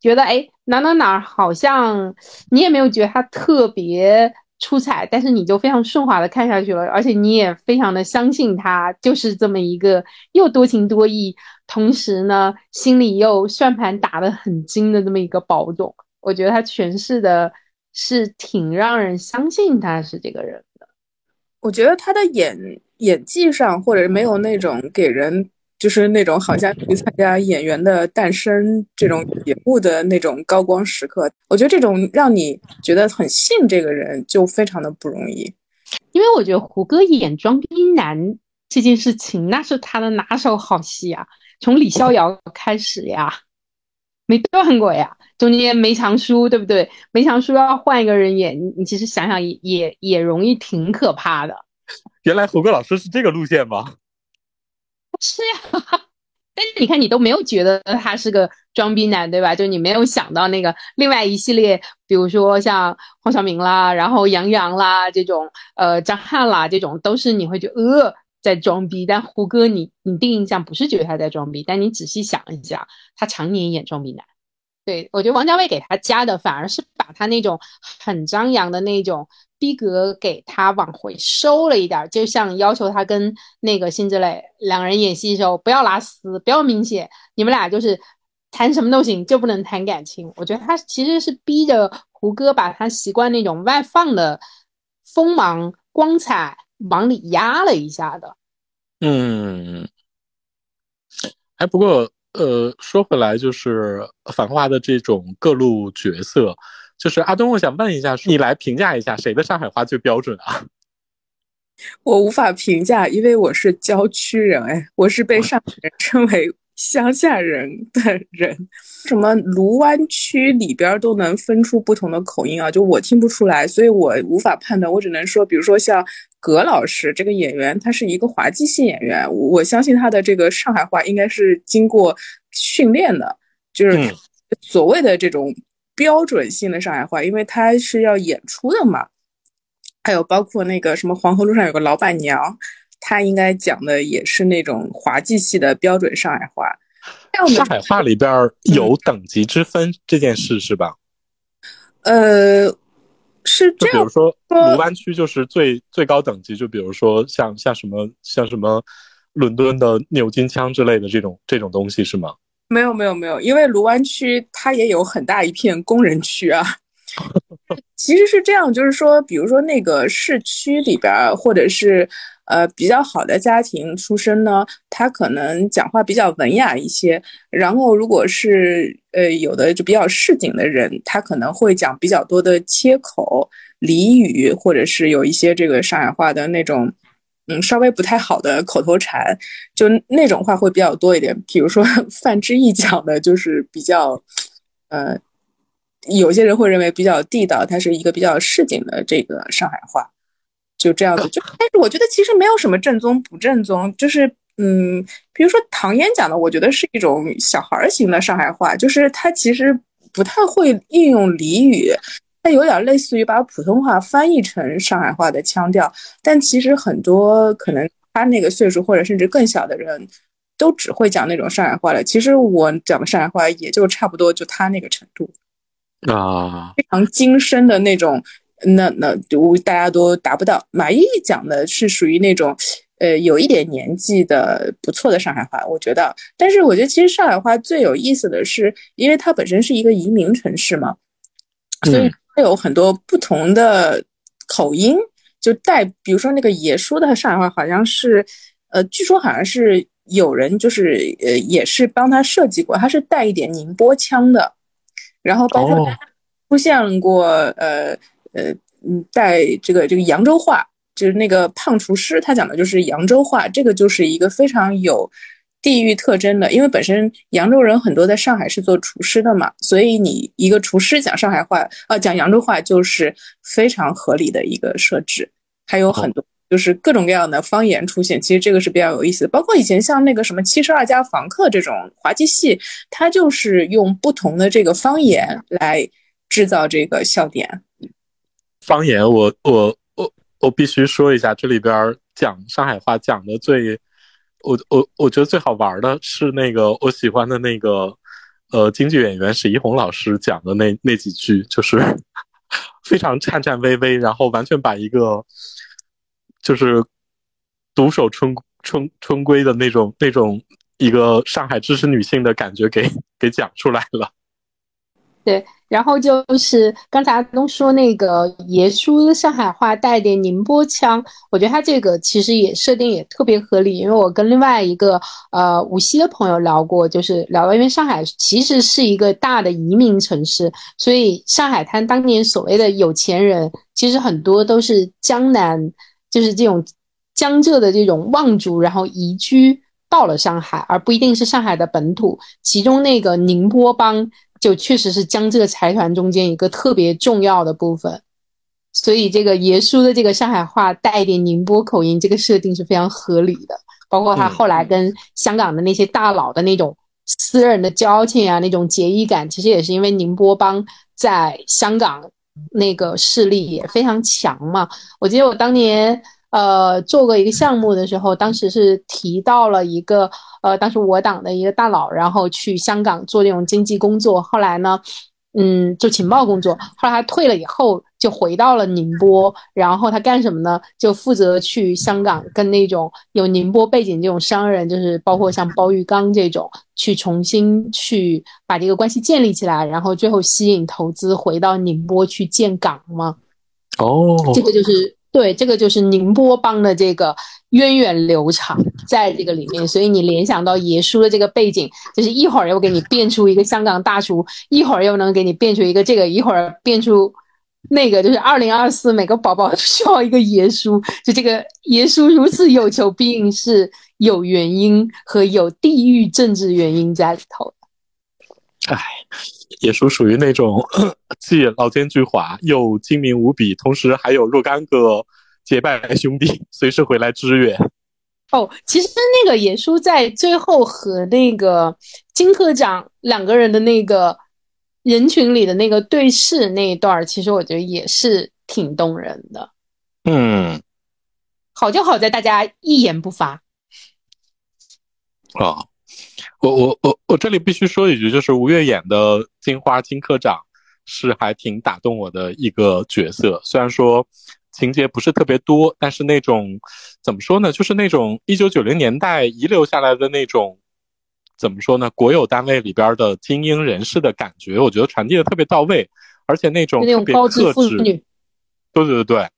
觉得，哎，哪哪哪好像你也没有觉得他特别出彩，但是你就非常顺滑的看下去了，而且你也非常的相信他就是这么一个又多情多义，同时呢心里又算盘打得很精的这么一个宝总。我觉得他诠释的是挺让人相信他是这个人的。我觉得他的演演技上，或者没有那种给人就是那种好像去参加《演员的诞生》这种节目的那种高光时刻。我觉得这种让你觉得很信这个人，就非常的不容易。因为我觉得胡歌演装逼男这件事情，那是他的拿手好戏啊，从李逍遥开始呀，没断过呀。中间梅长苏对不对？梅长苏要换一个人演，你你其实想想也也也容易挺可怕的。原来胡歌老师是这个路线吗？是呀，但是你看，你都没有觉得他是个装逼男，对吧？就你没有想到那个另外一系列，比如说像黄晓明啦，然后杨洋啦这种，呃，张翰啦这种，都是你会觉得呃在装逼。但胡歌你，你第一印象不是觉得他在装逼，但你仔细想一下，他常年演装逼男。对，我觉得王家卫给他加的反而是把他那种很张扬的那种逼格给他往回收了一点，就像要求他跟那个辛芷蕾两个人演戏的时候不要拉丝，不要明显，你们俩就是谈什么都行，就不能谈感情。我觉得他其实是逼着胡歌把他习惯那种外放的锋芒光彩往里压了一下的。嗯，哎，不过呃，说回来，就是《繁花》的这种各路角色，就是阿东，我想问一下，你来评价一下谁的上海话最标准啊？我无法评价，因为我是郊区人，哎，我是被上海人称为乡下人的人。什么卢湾区里边都能分出不同的口音啊，就我听不出来，所以我无法判断。我只能说，比如说像葛老师这个演员，他是一个滑稽戏演员，我我相信他的这个上海话应该是经过训练的，就是嗯所谓的这种标准性的上海话，因为他是要演出的嘛。还有包括那个什么黄河路上有个老板娘，她应该讲的也是那种滑稽戏的标准上海话。上海话里边有等级之分这件事是吧？呃，是这样就比如，说说卢湾区就是最最高等级，就比如说像像什么像什么伦敦的牛津腔之类的这种这种东西是吗？没有没有没有，因为卢湾区它也有很大一片工人区啊。其实是这样，就是说，比如说那个市区里边，或者是呃比较好的家庭出身呢，他可能讲话比较文雅一些。然后如果是呃有的就比较市井的人，他可能会讲比较多的切口、俚语，或者是有一些这个上海话的那种。嗯，稍微不太好的口头禅，就那种话会比较多一点。比如说 范志毅讲的，就是比较，呃，有些人会认为比较地道，它是一个比较市井的这个上海话，就这样子。就但是我觉得其实没有什么正宗不正宗，就是嗯，比如说唐嫣讲的，我觉得是一种小孩儿型的上海话，就是他其实不太会运用俚语，它有点类似于把普通话翻译成上海话的腔调，但其实很多可能他那个岁数或者甚至更小的人，都只会讲那种上海话了。其实我讲的上海话也就差不多就他那个程度，啊，非常精深的那种，那那我大家都达不到。马伊琍讲的是属于那种。呃，有一点年纪的不错的上海话，我觉得。但是我觉得其实上海话最有意思的是，因为它本身是一个移民城市嘛，所以它有很多不同的口音，就带，比如说那个爷叔的上海话，好像是，呃，据说好像是有人就是呃也是帮他设计过，他是带一点宁波腔的，然后包括出现过呃呃嗯带这个这个扬州话。就是那个胖厨师，他讲的就是扬州话，这个就是一个非常有地域特征的。因为本身扬州人很多在上海是做厨师的嘛，所以你一个厨师讲上海话，呃，讲扬州话就是非常合理的一个设置。还有很多就是各种各样的方言出现，其实这个是比较有意思的。包括以前像那个什么《七十二家房客》这种滑稽戏，它就是用不同的这个方言来制造这个笑点。方言，我我。我我必须说一下，这里边讲上海话讲的最，我我我觉得最好玩的是那个我喜欢的那个，呃，京剧演员史一红老师讲的那那几句，就是 非常颤颤巍巍，然后完全把一个就是独守春春春闺的那种那种一个上海知识女性的感觉给给讲出来了。对，然后就是刚才阿东说那个爷叔的上海话带点宁波腔，我觉得他这个其实也设定也特别合理，因为我跟另外一个呃无锡的朋友聊过，就是聊到因为上海其实是一个大的移民城市，所以上海滩当年所谓的有钱人，其实很多都是江南，就是这种江浙的这种望族，然后移居到了上海，而不一定是上海的本土，其中那个宁波帮。就确实是江浙财团中间一个特别重要的部分，所以这个爷叔的这个上海话带一点宁波口音，这个设定是非常合理的。包括他后来跟香港的那些大佬的那种私人的交情啊，那种结义感，其实也是因为宁波帮在香港那个势力也非常强嘛。我记得我当年。呃，做过一个项目的时候，当时是提到了一个呃，当时我党的一个大佬，然后去香港做这种经济工作。后来呢，嗯，做情报工作。后来他退了以后，就回到了宁波。然后他干什么呢？就负责去香港跟那种有宁波背景这种商人，就是包括像包玉刚这种，去重新去把这个关系建立起来，然后最后吸引投资回到宁波去建港嘛。哦，这个就是。对，这个就是宁波帮的这个源远流长，在这个里面，所以你联想到爷叔的这个背景，就是一会儿又给你变出一个香港大厨，一会儿又能给你变出一个这个，一会儿变出那个，就是二零二四每个宝宝都需要一个爷叔，就这个爷叔如此有求必应是有原因和有地域政治原因在里头。哎。也属属于那种既老奸巨猾又精明无比，同时还有若干个结拜兄弟随时回来支援。哦，其实那个野叔在最后和那个金科长两个人的那个人群里的那个对视那一段，其实我觉得也是挺动人的。嗯，好就好在大家一言不发。啊。我我我我这里必须说一句，就是吴越演的金花金科长是还挺打动我的一个角色。虽然说情节不是特别多，但是那种怎么说呢，就是那种一九九零年代遗留下来的那种怎么说呢，国有单位里边的精英人士的感觉，我觉得传递的特别到位，而且那种特别克制，对对对对，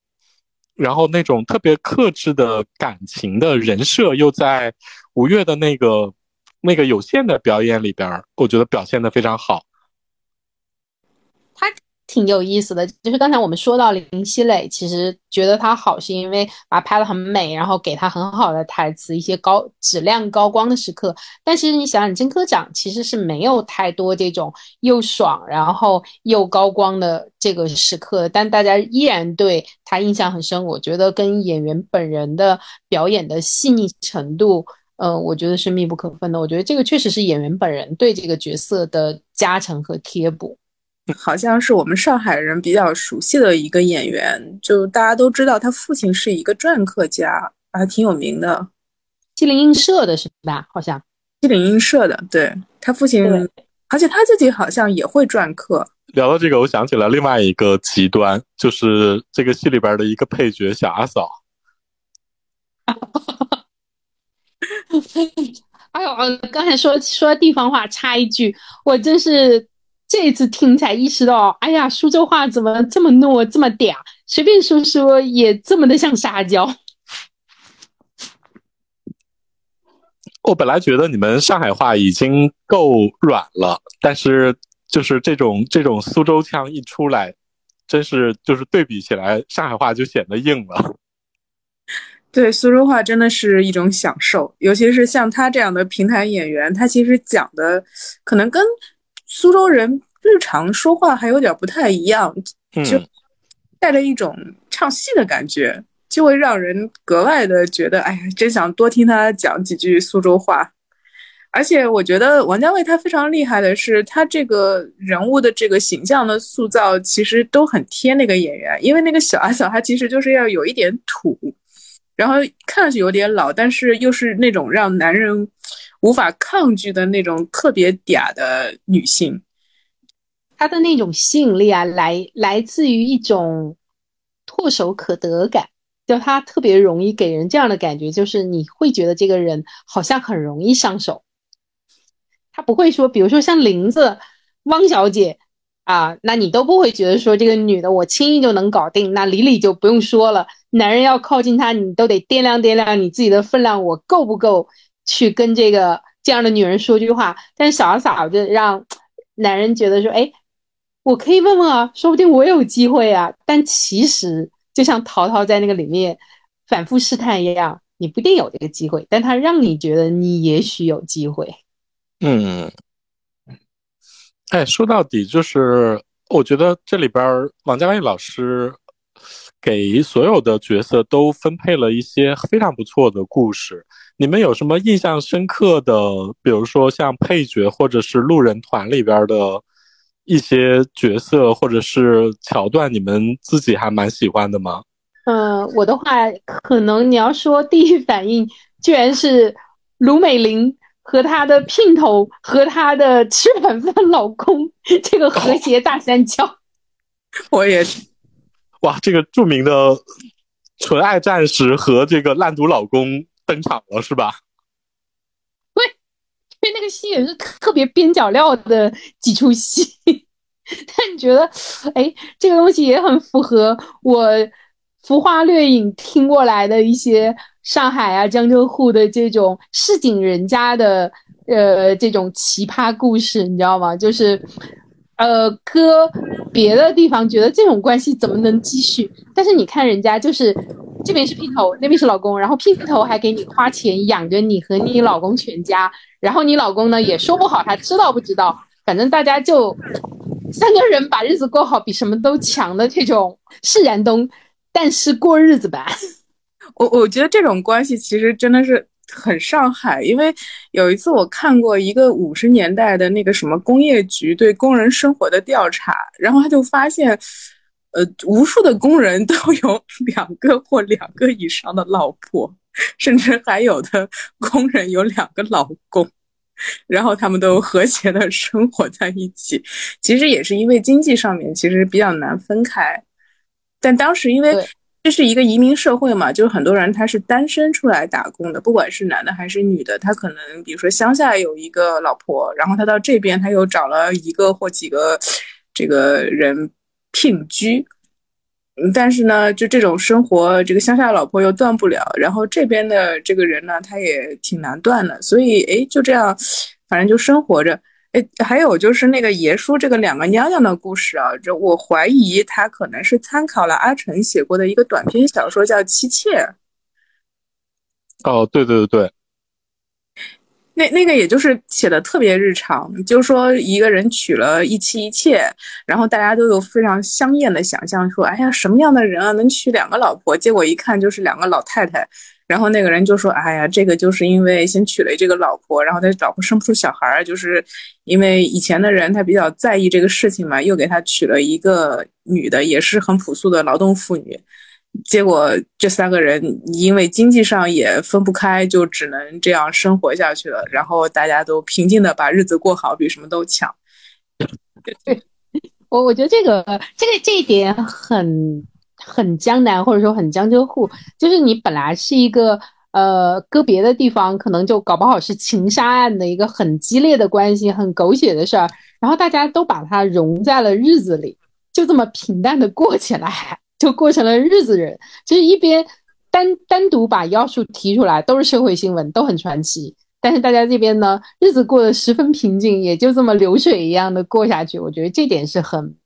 然后那种特别克制的感情的人设，又在吴越的那个。那个有限的表演里边，我觉得表现的非常好。他挺有意思的，就是刚才我们说到林熙蕾，其实觉得他好是因为把拍的很美，然后给他很好的台词，一些高质量、高光的时刻。但其实你想想，金科长其实是没有太多这种又爽然后又高光的这个时刻，但大家依然对他印象很深。我觉得跟演员本人的表演的细腻程度。呃，我觉得是密不可分的。我觉得这个确实是演员本人对这个角色的加成和贴补。好像是我们上海人比较熟悉的一个演员，就大家都知道他父亲是一个篆刻家，还挺有名的，西泠印社的是吧？好像西泠印社的，对他父亲，而且他自己好像也会篆刻。聊到这个，我想起了另外一个极端，就是这个戏里边的一个配角小阿嫂。哎呦，刚才说说地方话，插一句，我真是这一次听才意识到，哎呀，苏州话怎么这么糯，这么嗲，随便说说也这么的像撒娇。我本来觉得你们上海话已经够软了，但是就是这种这种苏州腔一出来，真是就是对比起来，上海话就显得硬了。对，苏州话真的是一种享受，尤其是像他这样的平台演员，他其实讲的可能跟苏州人日常说话还有点不太一样，嗯，就带着一种唱戏的感觉，就会让人格外的觉得，哎呀，真想多听他讲几句苏州话。而且我觉得王家卫他非常厉害的是，他这个人物的这个形象的塑造，其实都很贴那个演员，因为那个小阿嫂她其实就是要有一点土，然后看上去有点老，但是又是那种让男人无法抗拒的那种特别嗲的女性。他的那种吸引力啊，来来自于一种唾手可得感，就他特别容易给人这样的感觉，就是你会觉得这个人好像很容易上手。他不会说，比如说像林子、汪小姐啊，那你都不会觉得说这个女的我轻易就能搞定。那李李就不用说了，男人要靠近她，你都得掂量掂量你自己的分量，我够不够去跟这个这样的女人说句话。但是小嫂就让男人觉得说，哎，我可以问问啊，说不定我有机会啊。但其实就像淘淘在那个里面反复试探一样，你不一定有这个机会，但他让你觉得你也许有机会。嗯，哎，说到底就是，我觉得这里边王家卫老师给所有的角色都分配了一些非常不错的故事。你们有什么印象深刻的？比如说像配角或者是路人团里边的一些角色或者是桥段，你们自己还蛮喜欢的吗？嗯，我的话，可能你要说第一反应，居然是卢美玲和她的姘头和她的吃软饭老公 这个和谐大三角。我也是，哇，这个著名的纯爱战士和这个烂赌老公登场了，是吧？因为那个戏也是特别边角料的几出戏，但你觉得，哎，这个东西也很符合我浮花掠影听过来的一些上海啊、江浙沪的这种市井人家的呃这种奇葩故事，你知道吗？就是呃，搁别的地方觉得这种关系怎么能继续？但是你看人家就是这边是姘头，那边是老公，然后姘头还给你花钱养着你和你老公全家，然后你老公呢也说不好他知道不知道，反正大家就三个人把日子过好，比什么都强的这种释然东，但是过日子吧。我我觉得这种关系其实真的是很上海，因为有一次我看过一个五十年代的那个什么工业局对工人生活的调查，然后他就发现，呃，无数的工人都有 两个或两个以上的老婆，甚至还有的工人有两个老公。然后他们都和谐的生活在一起，其实也是因为经济上面其实比较难分开，但当时因为这是一个移民社会嘛，就是很多人他是单身出来打工的，不管是男的还是女的，他可能比如说乡下有一个老婆，然后他到这边他又找了一个或几个这个人聘居，嗯但是呢，就这种生活，这个乡下老婆又断不了，然后这边的这个人呢，他也挺难断的，所以哎，就这样，反正就生活着。哎，还有就是那个爷叔这个两个娘娘的故事啊，这我怀疑他可能是参考了阿成写过的一个短篇小说，叫《妻妾》。哦，对对对对，那那那个也就是写的特别日常，就是说一个人娶了一妻一妾，然后大家都有非常香艳的想象，说哎呀什么样的人啊能娶两个老婆？结果一看就是两个老太太，然后那个人就说哎呀这个就是因为先娶了这个老婆，然后他老婆生不出小孩儿，就是因为以前的人他比较在意这个事情嘛，又给他娶了一个女的，也是很朴素的劳动妇女。结果这三个人因为经济上也分不开，就只能这样生活下去了。然后大家都平静的把日子过好，比什么都强。对我我觉得这个这个这一点很很江南，或者说很江浙沪，就是你本来是一个呃个别的地方，可能就搞不好是情杀案的一个很激烈的关系，很狗血的事儿，然后大家都把它融在了日子里，就这么平淡的过起来。就过成了日子人，就是一边单单独把妖术提出来，都是社会新闻，都很传奇。但是大家这边呢，日子过得十分平静，也就这么流水一样的过下去。我觉得这点是很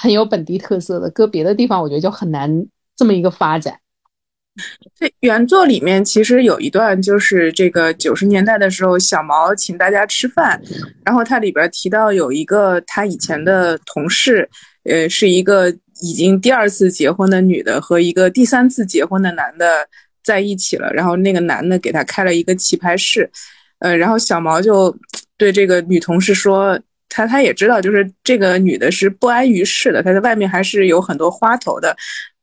很有本地特色的，搁别的地方我觉得就很难这么一个发展。这原作里面其实有一段，就是这个九十年代的时候，小毛请大家吃饭，然后他里边提到有一个他以前的同事，呃，是一个。已经第二次结婚的女的和一个第三次结婚的男的在一起了，然后那个男的给她开了一个棋牌室，呃，然后小毛就对这个女同事说，他他也知道，就是这个女的是不安于世的，她在外面还是有很多花头的，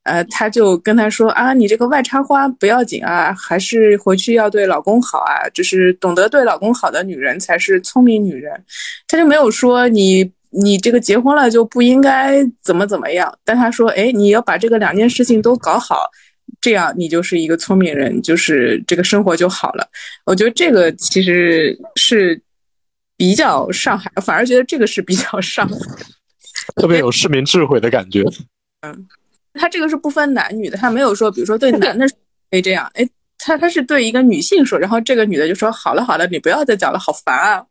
呃，他就跟她说啊，你这个外插花不要紧啊，还是回去要对老公好啊，就是懂得对老公好的女人才是聪明女人，他就没有说你。你这个结婚了就不应该怎么怎么样，但他说，哎，你要把这个两件事情都搞好，这样你就是一个聪明人，就是这个生活就好了。我觉得这个其实是比较上海，反而觉得这个是比较上海，特别有市民智慧的感觉。嗯，他这个是不分男女的，他没有说，比如说对男的可以这样，哎。他他是对一个女性说，然后这个女的就说：“好了好了，你不要再讲了，好烦啊！”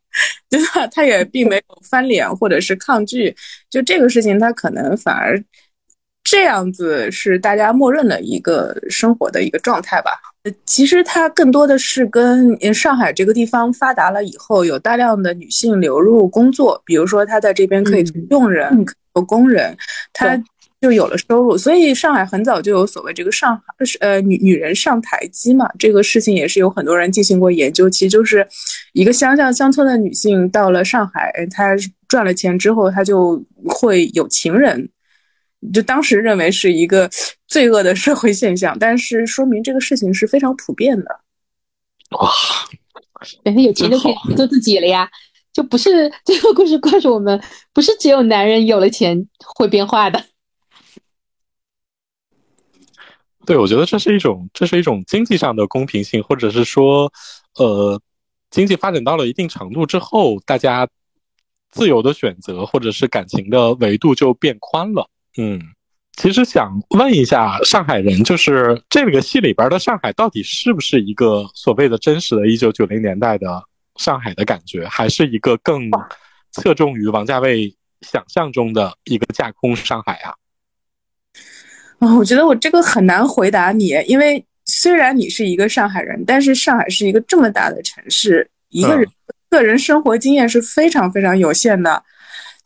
对吧？他也并没有翻脸或者是抗拒，就这个事情，他可能反而这样子是大家默认的一个生活的一个状态吧。其实它更多的是跟上海这个地方发达了以后，有大量的女性流入工作，比如说她在这边可以做佣人、做工人，她。就有了收入，所以上海很早就有所谓这个上海呃女女人上台机嘛，这个事情也是有很多人进行过研究。其实就是一个乡下乡村的女性到了上海，她赚了钱之后，她就会有情人，就当时认为是一个罪恶的社会现象，但是说明这个事情是非常普遍的。哇，人家有钱就可以做自己了呀，就不是这个故事告诉我们，不是只有男人有了钱会变化的。对，我觉得这是一种，这是一种经济上的公平性，或者是说，呃，经济发展到了一定程度之后，大家自由的选择，或者是感情的维度就变宽了。嗯，其实想问一下上海人，就是这个戏里边的上海，到底是不是一个所谓的真实的1990年代的上海的感觉，还是一个更侧重于王家卫想象中的一个架空上海啊？啊，我觉得我这个很难回答你，因为虽然你是一个上海人，但是上海是一个这么大的城市，一个人个人生活经验是非常非常有限的。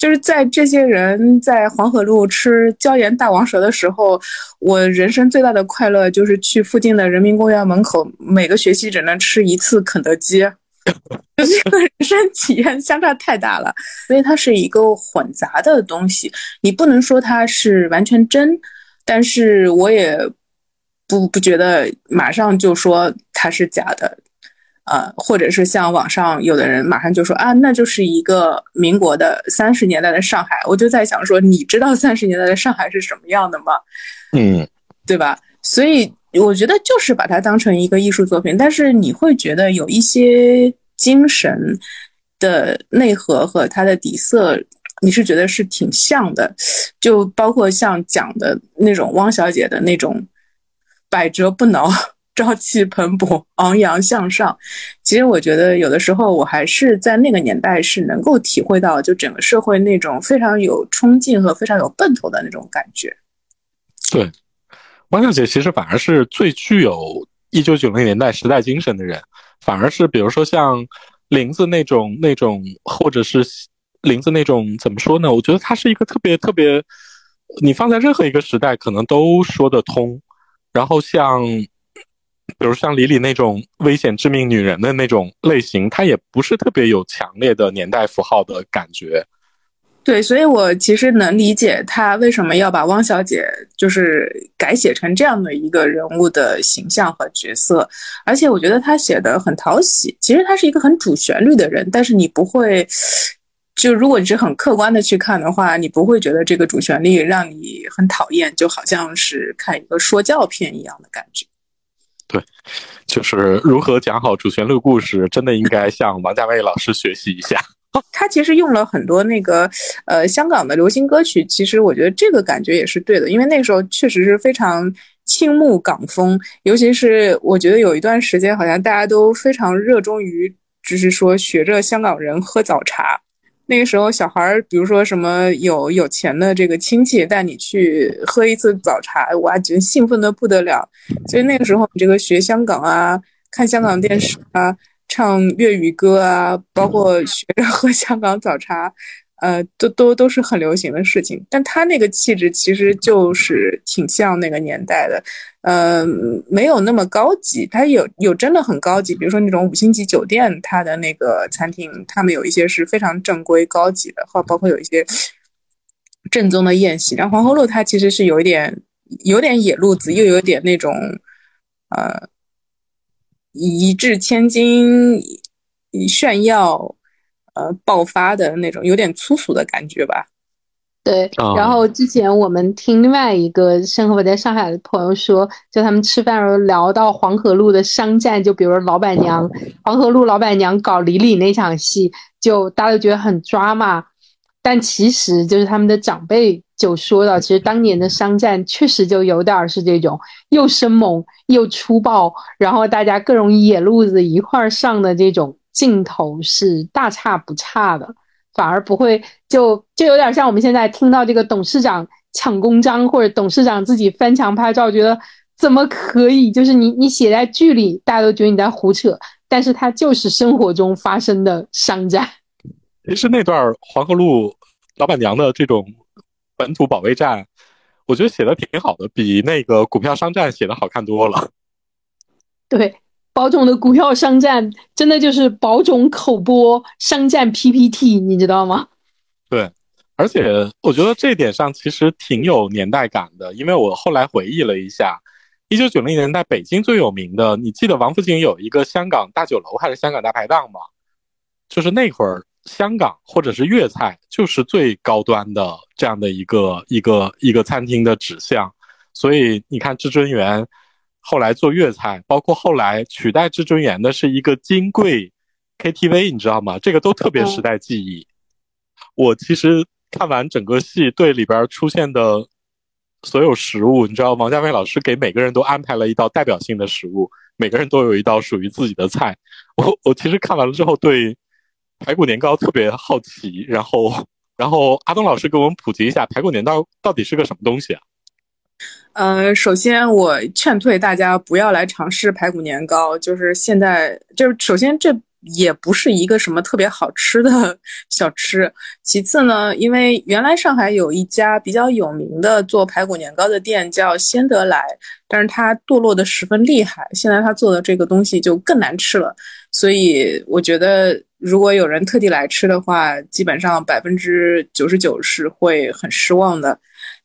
就是在这些人在黄河路吃椒盐大王蛇的时候，我人生最大的快乐就是去附近的人民公园门口，每个学期只能吃一次肯德基，就这个 人生体验相差太大了。所以它是一个混杂的东西，你不能说它是完全真。但是我也不不觉得马上就说它是假的，呃，或者是像网上有的人马上就说啊，那就是一个民国的三十年代的上海。我就在想说，你知道三十年代的上海是什么样的吗？嗯，对吧？所以我觉得就是把它当成一个艺术作品，但是你会觉得有一些精神的内核和它的底色。你是觉得是挺像的，就包括像讲的那种汪小姐的那种百折不挠、朝气 蓬勃、昂扬向上。其实我觉得有的时候我还是在那个年代是能够体会到，就整个社会那种非常有冲劲和非常有奔头的那种感觉。对，汪小姐其实反而是最具有一九九零年代时代精神的人，反而是比如说像林子那种那种，或者是林子那种怎么说呢？我觉得他是一个特别特别，你放在任何一个时代可能都说得通。然后像，比如像李李那种危险致命女人的那种类型，它也不是特别有强烈的年代符号的感觉。对，所以我其实能理解他为什么要把汪小姐就是改写成这样的一个人物的形象和角色，而且我觉得他写的很讨喜。其实他是一个很主旋律的人，但是你不会，就如果你是很客观的去看的话，你不会觉得这个主旋律让你很讨厌，就好像是看一个说教片一样的感觉。对，就是如何讲好主旋律故事，真的应该向王家卫老师学习一下。他其实用了很多那个呃香港的流行歌曲，其实我觉得这个感觉也是对的，因为那时候确实是非常倾慕港风，尤其是我觉得有一段时间好像大家都非常热衷于，就是说学着香港人喝早茶。那个时候小孩儿，比如说什么有有钱的这个亲戚带你去喝一次早茶，哇，觉得兴奋的不得了。所以那个时候你这个学香港啊，看香港电视啊。唱粤语歌啊，包括学着喝香港早茶，呃，都都都是很流行的事情。但他那个气质其实就是挺像那个年代的，呃，没有那么高级。他有有真的很高级，比如说那种五星级酒店，他的那个餐厅，他们有一些是非常正规高级的，或包括有一些正宗的宴席。然后黄河路它其实是有一点有点野路子，又有点那种呃。一掷千金，炫耀，呃，爆发的那种，有点粗俗的感觉吧。对，然后之前我们听另外一个生活在上海的朋友说，就他们吃饭时候聊到黄河路的商战，就比如老板娘黄河路老板娘搞李李那场戏，就大家都觉得很抓嘛。但其实就是他们的长辈就说到，其实当年的商战确实就有点是这种又生猛又粗暴，然后大家各种野路子一块上的这种镜头是大差不差的，反而不会就就有点像我们现在听到这个董事长抢公章或者董事长自己翻墙拍照，觉得怎么可以？就是你你写在剧里，大家都觉得你在胡扯，但是它就是生活中发生的商战。其实那段黄河路老板娘的这种本土保卫战，我觉得写的挺好的，比那个股票商战写的好看多了。对，宝总的股票商战真的就是宝总口播商战 PPT，你知道吗？对，而且我觉得这点上其实挺有年代感的，因为我后来回忆了一下，一九九零年代北京最有名的，你记得王府井有一个香港大酒楼还是香港大排档吗？就是那会儿。香港或者是粤菜，就是最高端的这样的一个一个一个餐厅的指向。所以你看，至尊园后来做粤菜，包括后来取代至尊园的是一个金贵 KTV，你知道吗？这个都特别时代记忆。我其实看完整个戏，对里边出现的所有食物，你知道，王家卫老师给每个人都安排了一道代表性的食物，每个人都有一道属于自己的菜。我我其实看完了之后，对。排骨年糕特别好奇，然后，然后阿东老师给我们普及一下排骨年糕到底是个什么东西啊？呃，首先我劝退大家不要来尝试排骨年糕，就是现在，就是首先这也不是一个什么特别好吃的 小吃。其次呢，因为原来上海有一家比较有名的做排骨年糕的店叫先得来，但是它堕落的十分厉害，现在他做的这个东西就更难吃了，所以我觉得。如果有人特地来吃的话，基本上百分之九十九是会很失望的。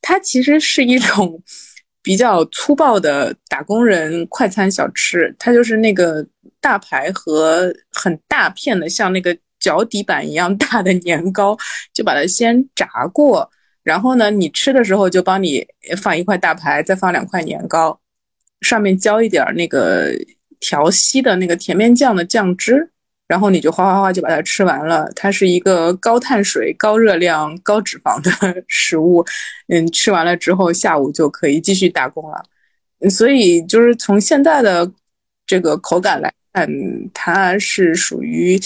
它其实是一种 比较粗暴的打工人快餐小吃，它就是那个大排和很大片的像那个脚底板一样 大的年糕，就把它先炸过，然后呢，你吃的时候就帮你放一块大排，再放两块年糕，上面浇一点那个调稀的那个甜面酱的酱汁。然后你就哗哗哗就把它吃完了，它是一个高碳水、高热量、高脂肪的 食物。嗯，吃完了之后下午就可以继续打工了。所以就是从现在的这个口感来看，它是属于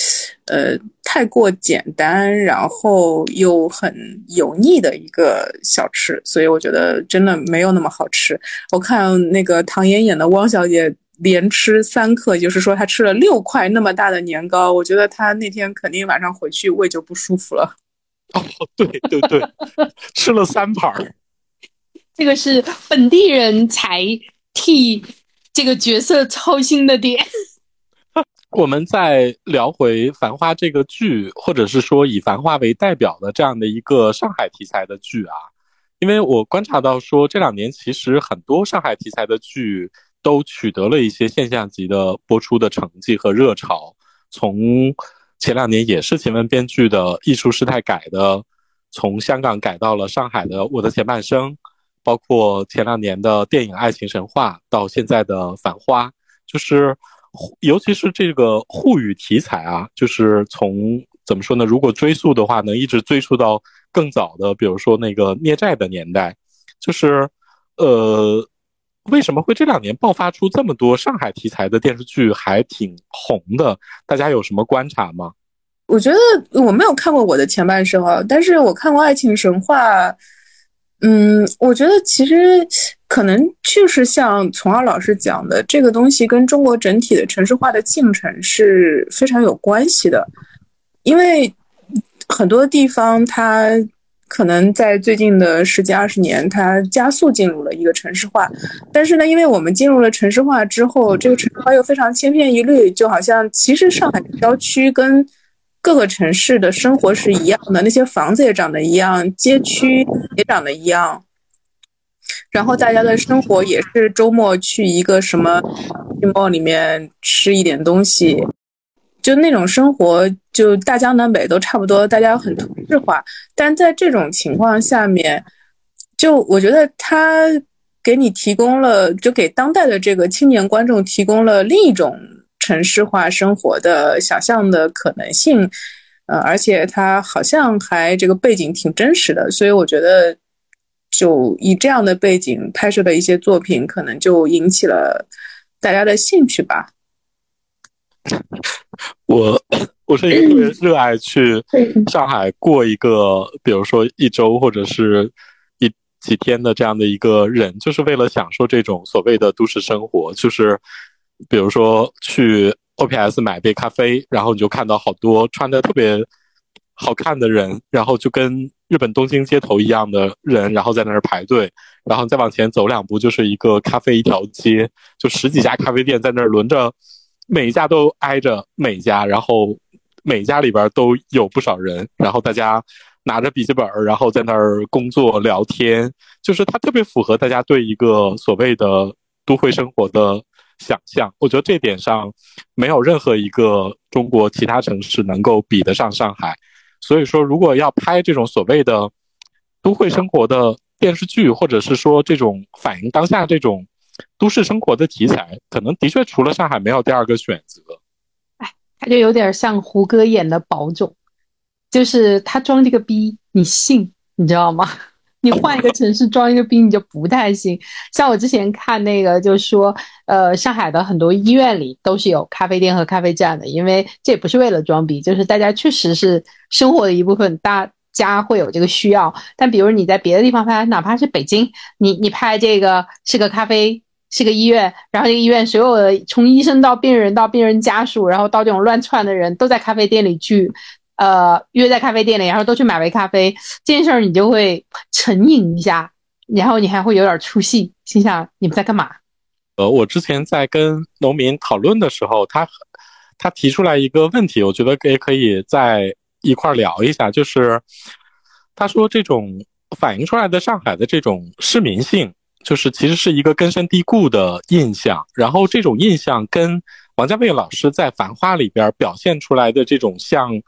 呃太过简单，然后又很油腻的一个小吃。所以我觉得真的没有那么好吃。我看那个唐嫣演的汪小姐。连吃三克，就是说他吃了六块那么大的年糕，我觉得他那天肯定晚上回去胃就不舒服了。哦，对对对，吃了三盘儿。这个是本地人才替这个角色操心的点。我们再聊回《繁花》这个剧，或者是说以《繁花》为代表的这样的一个上海题材的剧啊，因为我观察到说这两年其实很多上海题材的剧都取得了一些现象级的播出的成绩和热潮。从前两年也是秦雯编剧的艺术师太改的，从香港改到了上海的《我的前半生》，包括前两年的电影《爱情神话》，到现在的《繁花》，就是。尤其是这个沪语题材啊，就是从怎么说呢？如果追溯的话，能一直追溯到更早的，比如说那个孽债的年代。就是，呃，为什么会这两年爆发出这么多上海题材的电视剧，还挺红的？大家有什么观察吗？我觉得我没有看过我的前半生啊，但是我看过《爱情神话》。嗯，我觉得其实可能就是像从二老师讲的，这个东西跟中国整体的城市化的进程是非常有关系的。因为很多地方它可能在最近的十几二十年，它加速进入了一个城市化。但是呢，因为我们进入了城市化之后，这个城市化又非常千篇一律，就好像其实上海郊区跟。各个城市的生活是一样的，那些房子也长得一样，街区也长得一样，然后大家的生活也是周末去一个什么 mall 里面吃一点东西，就那种生活，就大江南北都差不多，大家很同质化。但在这种情况下面，就我觉得他给你提供了，就给当代的这个青年观众提供了另一种。城市化生活的想象的可能性，呃，而且他好像还这个背景挺真实的，所以我觉得，就以这样的背景拍摄的一些作品，可能就引起了大家的兴趣吧。我我是一个特别热爱去上海过一个，比如说一周或者是一几天的这样的一个人，就是为了享受这种所谓的都市生活，就是。比如说去 OPS 买杯咖啡，然后你就看到好多穿的特别好看的人，然后就跟日本东京街头一样的人，然后在那儿排队，然后再往前走两步就是一个咖啡一条街，就十几家咖啡店在那儿轮着，每一家都挨着每家，然后每家里边都有不少人，然后大家拿着笔记本，然后在那儿工作聊天，就是它特别符合大家对一个所谓的都会生活的。想象，我觉得这点上没有任何一个中国其他城市能够比得上上海。所以说，如果要拍这种所谓的都会生活的电视剧，或者是说这种反映当下这种都市生活的题材，可能的确除了上海没有第二个选择。哎，他就有点像胡歌演的宝总，就是他装这个逼，你信，你知道吗？你换一个城市装一个逼，你就不太行。像我之前看那个，就说，呃，上海的很多医院里都是有咖啡店和咖啡站的，因为这也不是为了装逼，就是大家确实是生活的一部分，大家会有这个需要。但比如你在别的地方拍，哪怕是北京，你你拍这个是个咖啡，是个医院，然后这个医院所有的从医生到病人到病人家属，然后到这种乱窜的人都在咖啡店里聚。呃，约在咖啡店里，然后都去买杯咖啡，这件事儿你就会沉吟一下，然后你还会有点出戏，心想你们在干嘛？呃，我之前在跟农民讨论的时候，他他提出来一个问题，我觉得也可以在一块聊一下，就是他说这种反映出来的上海的这种市民性，就是其实是一个根深蒂固的印象，然后这种印象跟王家卫老师在《繁花》里边表现出来的这种像。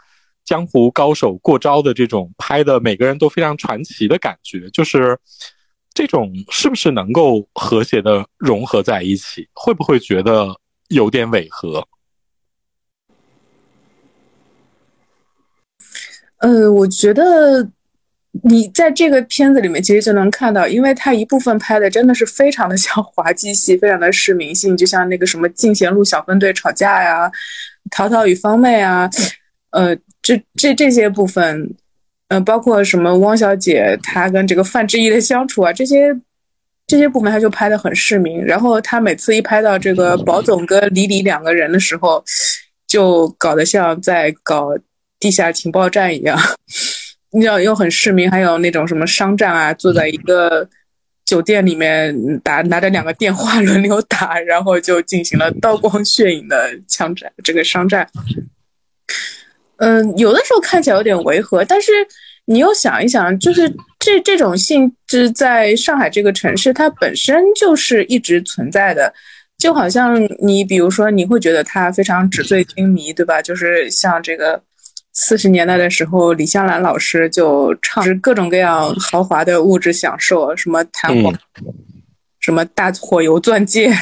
江湖高手过招的这种拍的，每个人都非常传奇的感觉，就是这种是不是能够和谐的融合在一起？会不会觉得有点违和？呃，我觉得你在这个片子里面其实就能看到，因为它一部分拍的真的是非常的 像滑稽戏，非常的市民性，就像那个什么进贤路小分队吵架呀，淘淘与方妹啊，呃。这这这些部分，呃，包括什么汪小姐她跟这个范志毅的相处啊，这些这些部分他就拍的很市民。然后他每次一拍到这个宝总跟李李两个人的时候，就搞得像在搞地下情报站一样，你要又很市民，还有那种什么商战啊，坐在一个。酒店里面打拿着两个电话轮流打，然后就进行了刀光血影的枪战，这个商战。嗯，有的时候看起来有点违和，但是你又想一想，就是这这种性质在上海这个城市，它本身就是一直存在的。就好像你比如说，你会觉得它非常纸醉金迷，对吧？就是像这个。四十年代的时候，李香兰老师就唱各种各样豪华的物质享受，什么弹簧，什么大火油钻戒。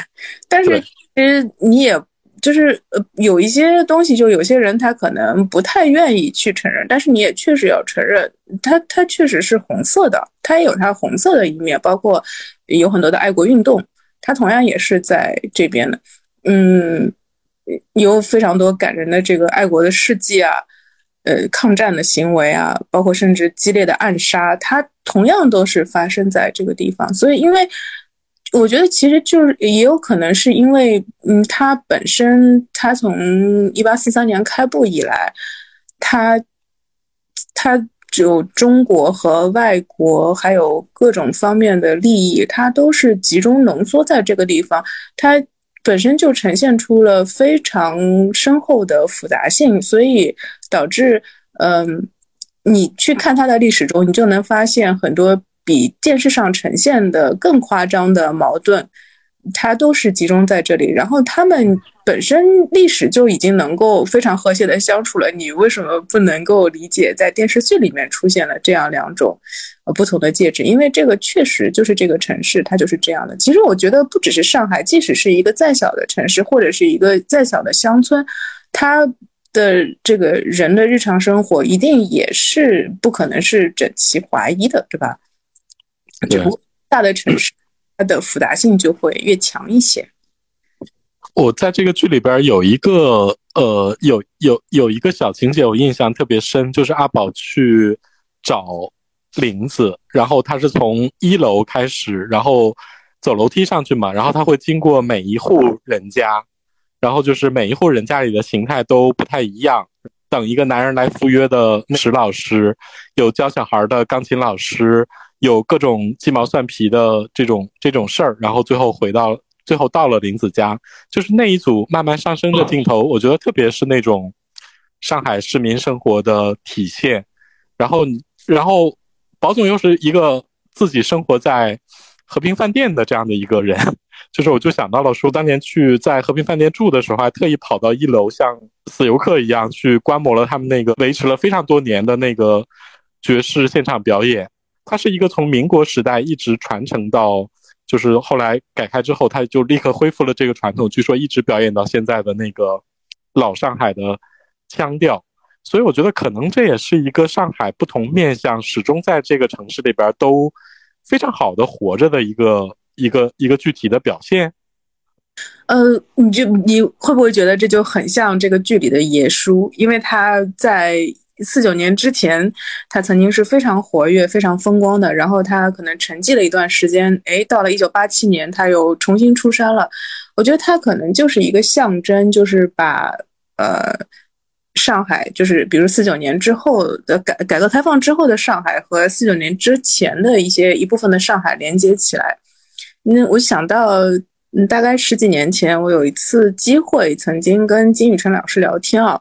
但是其实你也就是呃，有一些东西，就有些人他可能不太愿意去承认，但是你也确实要承认，它它确实是红色的，它也有它红色的一面，包括有很多的爱国运动，它同样也是在这边的。嗯，有非常多感人的这个爱国的事迹啊。呃，抗战的行为啊，包括甚至激烈的暗杀，它同样都是发生在这个地方。所以，因为我觉得其实就是也有可能是因为，嗯，它本身它从一八四三年开埠以来，它它只有中国和外国还有各种方面的利益，它都是集中浓缩在这个地方，它。本身就呈现出了非常深厚的复杂性，所以导致，嗯，你去看它的历史中，你就能发现很多比电视上呈现的更夸张的矛盾。它都是集中在这里，然后他们本身历史就已经能够非常和谐的相处了，你为什么不能够理解在电视剧里面出现了这样两种呃不同的介质？因为这个确实就是这个城市，它就是这样的。其实我觉得不只是上海，即使是一个再小的城市或者是一个再小的乡村，它的这个人的日常生活一定也是不可能是整齐划一的，对吧？对，大的城市。它的复杂性就会越强一些。我在这个剧里边有一个呃，有有有一个小情节，我印象特别深，就是阿宝去找林子，然后他是从一楼开始，然后走楼梯上去嘛，然后他会经过每一户人家，然后就是每一户人家里的形态都不太一样。等一个男人来赴约的史老师，有教小孩的钢琴老师。有各种鸡毛蒜皮的这种这种事儿，然后最后回到最后到了林子家，就是那一组慢慢上升的镜头，我觉得特别是那种上海市民生活的体现。然后，然后宝总又是一个自己生活在和平饭店的这样的一个人，就是我就想到了说，当年去在和平饭店住的时候，还特意跑到一楼，像死游客一样去观摩了他们那个维持了非常多年的那个爵士现场表演。它是一个从民国时代一直传承到，就是后来改开之后，他就立刻恢复了这个传统。据说一直表演到现在的那个老上海的腔调，所以我觉得可能这也是一个上海不同面相始终在这个城市里边都非常好的活着的一个一个一个具体的表现。呃，你就你会不会觉得这就很像这个剧里的爷叔？因为他在。四九年之前，他曾经是非常活跃、非常风光的。然后他可能沉寂了一段时间，哎，到了一九八七年，他又重新出山了。我觉得他可能就是一个象征，就是把呃上海，就是比如四九年之后的改改革开放之后的上海和四九年之前的一些一部分的上海连接起来。那我想到，嗯，大概十几年前，我有一次机会曾经跟金宇澄老师聊天啊，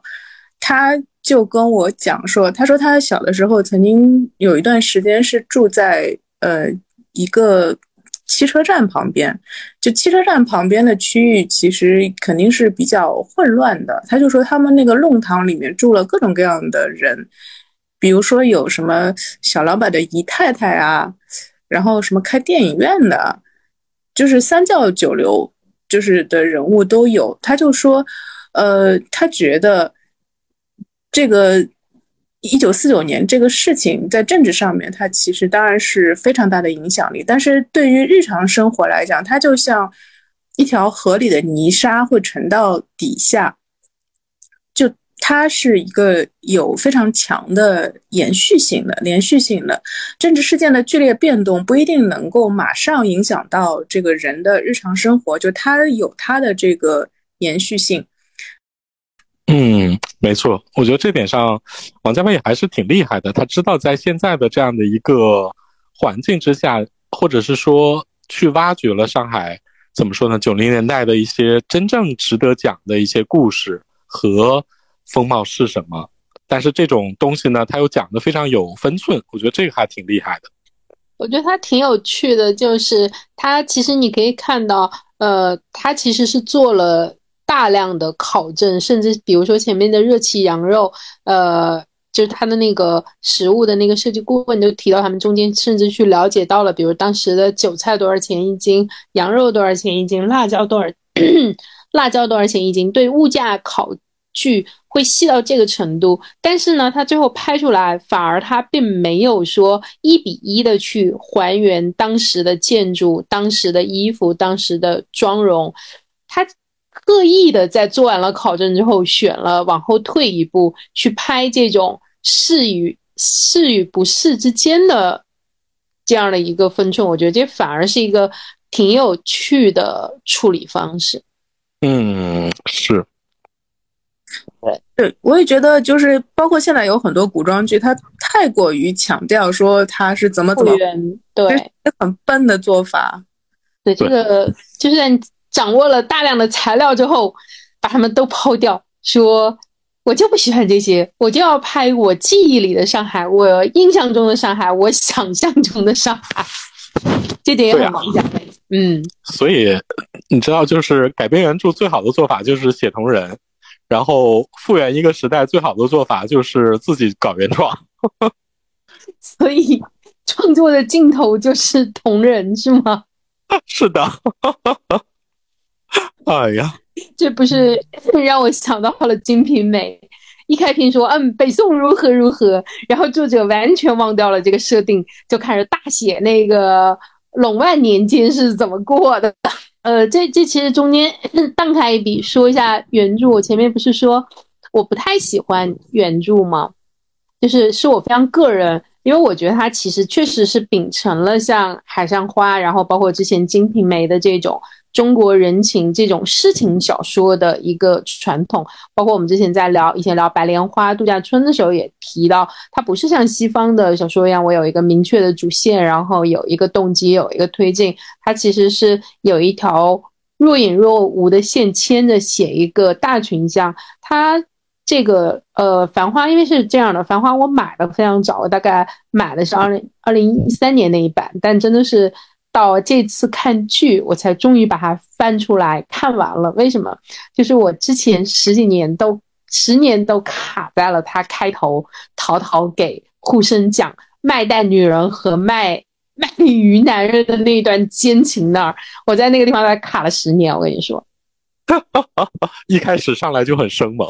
他。就跟我讲说，他说他小的时候曾经有一段时间是住在呃一个汽车站旁边，就汽车站旁边的区域其实肯定是比较混乱的。他就说他们那个弄堂里面住了各种各样的人，比如说有什么小老板的姨太太啊，然后什么开电影院的，就是三教九流就是的人物都有。他就说，呃，他觉得。这个一九四九年这个事情在政治上面，它其实当然是非常大的影响力。但是对于日常生活来讲，它就像一条河里的泥沙会沉到底下，就它是一个有非常强的延续性的、连续性的政治事件的剧烈变动，不一定能够马上影响到这个人的日常生活，就它有它的这个延续性。嗯，没错，我觉得这点上，王家卫还是挺厉害的。他知道在现在的这样的一个环境之下，或者是说去挖掘了上海怎么说呢？九零年代的一些真正值得讲的一些故事和风貌是什么。但是这种东西呢，他又讲的非常有分寸，我觉得这个还挺厉害的。我觉得他挺有趣的，就是他其实你可以看到，呃，他其实是做了。大量的考证，甚至比如说前面的热气羊肉，呃，就是他的那个食物的那个设计顾问就提到，他们中间甚至去了解到了，比如当时的韭菜多少钱一斤，羊肉多少钱一斤，辣椒多少，辣椒多少钱一斤，对物价考据会细到这个程度。但是呢，他最后拍出来，反而他并没有说一比一的去还原当时的建筑、当时的衣服、当时的妆容，他。刻意的在做完了考证之后，选了往后退一步去拍这种是与是与不是之间的这样的一个分寸，我觉得这反而是一个挺有趣的处理方式。嗯，是，对对，我也觉得就是包括现在有很多古装剧，它太过于强调说它是怎么怎么，对，很笨的做法。对，这个就是在。掌握了大量的材料之后，把他们都抛掉，说我就不喜欢这些，我就要拍我记忆里的上海，我印象中的上海，我想象中的上海。这点也很王家卫，嗯。所以你知道，就是改编原著最好的做法就是写同人，然后复原一个时代最好的做法就是自己搞原创。所以创作的尽头就是同人，是吗？是的。哎呀，这不是 让我想到了《金瓶梅》，一开篇说嗯北宋如何如何，然后作者完全忘掉了这个设定，就开始大写那个隆万年间是怎么过的。呃，这这其实中间 荡开一笔说一下原著，我前面不是说我不太喜欢原著吗？就是是我非常个人，因为我觉得它其实确实是秉承了像《海上花》，然后包括之前《金瓶梅》的这种。中国人情这种诗情小说的一个传统，包括我们之前在聊以前聊《白莲花度假村》的时候也提到，它不是像西方的小说一样，我有一个明确的主线，然后有一个动机，有一个推进，它其实是有一条若隐若无的线牵着写一个大群像。它这个呃，《繁花》因为是这样的，《繁花》我买的非常早，我大概买的是二零二零一三年那一版，但真的是。到这次看剧，我才终于把它翻出来看完了。为什么？就是我之前十几年都十年都卡在了他开头陶陶给护生讲卖蛋女人和卖卖鱼男人的那一段奸情那儿，我在那个地方才卡了十年。我跟你说，一开始上来就很生猛，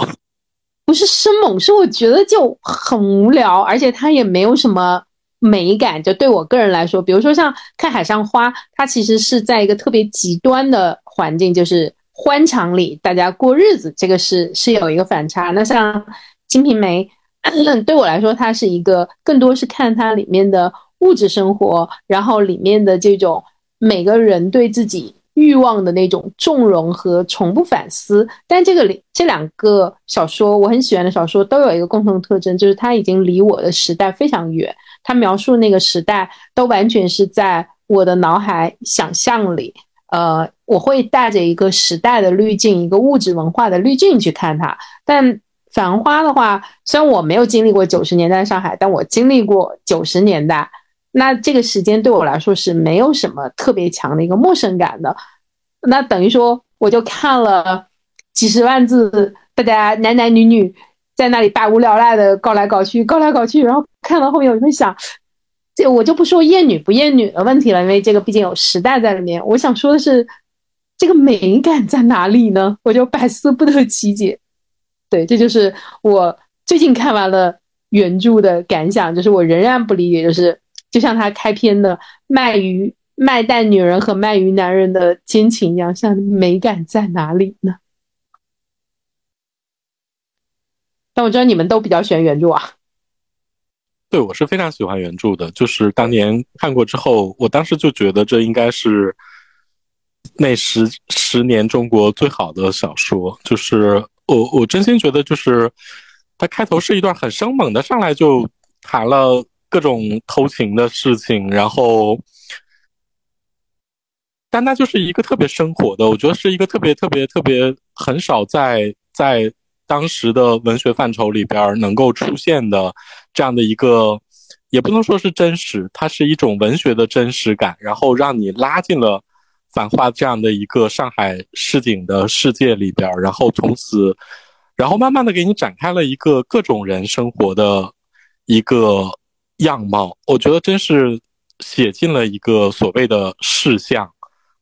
不是生猛，是我觉得就很无聊，而且他也没有什么。美感就对我个人来说，比如说像看海上花，它其实是在一个特别极端的环境，就是欢场里大家过日子，这个是是有一个反差。那像《金瓶梅》，对我来说，它是一个更多是看它里面的物质生活，然后里面的这种每个人对自己欲望的那种纵容和从不反思。但这个里这两个小说，我很喜欢的小说，都有一个共同特征，就是它已经离我的时代非常远。他描述那个时代，都完全是在我的脑海想象里。呃，我会带着一个时代的滤镜，一个物质文化的滤镜去看它。但《繁花》的话，虽然我没有经历过九十年代上海，但我经历过九十年代。那这个时间对我来说是没有什么特别强的一个陌生感的。那等于说，我就看了几十万字，大家男男女女。在那里百无聊赖的搞来搞去，搞来搞去，然后看到后面，我就会想，这我就不说厌女不厌女的问题了，因为这个毕竟有时代在里面。我想说的是，这个美感在哪里呢？我就百思不得其解。对，这就是我最近看完了原著的感想，就是我仍然不理解，就是就像他开篇的卖鱼卖蛋女人和卖鱼男人的奸情一样，像美感在哪里呢？但我觉得你们都比较喜欢原著啊。对，我是非常喜欢原著的。就是当年看过之后，我当时就觉得这应该是那十十年中国最好的小说。就是我我真心觉得，就是它开头是一段很生猛的，上来就谈了各种偷情的事情，然后，但它就是一个特别生活的，我觉得是一个特别特别特别很少在在当时的文学范畴里边能够出现的这样的一个，也不能说是真实，它是一种文学的真实感，然后让你拉进了繁花这样的一个上海市井的世界里边，然后从此，然后慢慢的给你展开了一个各种人生活的一个样貌，我觉得真是写进了一个所谓的事项，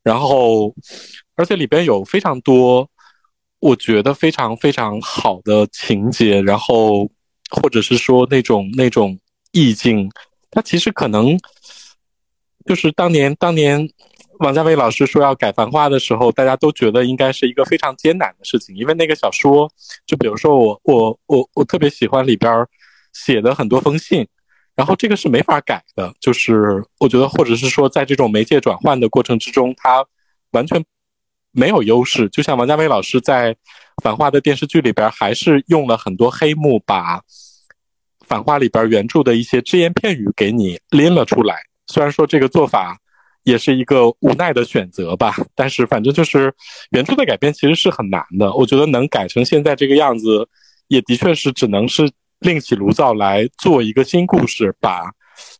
然后而且里边有非常多。我觉得非常非常好的情节，然后或者是说那种那种意境，它其实可能就是当年当年王家卫老师说要改《繁花》的时候，大家都觉得应该是一个非常艰难的事情，因为那个小说，就比如说我我我我特别喜欢里边写的很多封信，然后这个是没法改的，就是我觉得或者是说在这种媒介转换的过程之中，它完全。没有优势，就像王家卫老师在《繁花》的电视剧里边，还是用了很多黑幕，把《繁花》里边原著的一些只言片语给你拎了出来。虽然说这个做法也是一个无奈的选择吧，但是反正就是原著的改编其实是很难的。我觉得能改成现在这个样子，也的确是只能是另起炉灶来做一个新故事，把《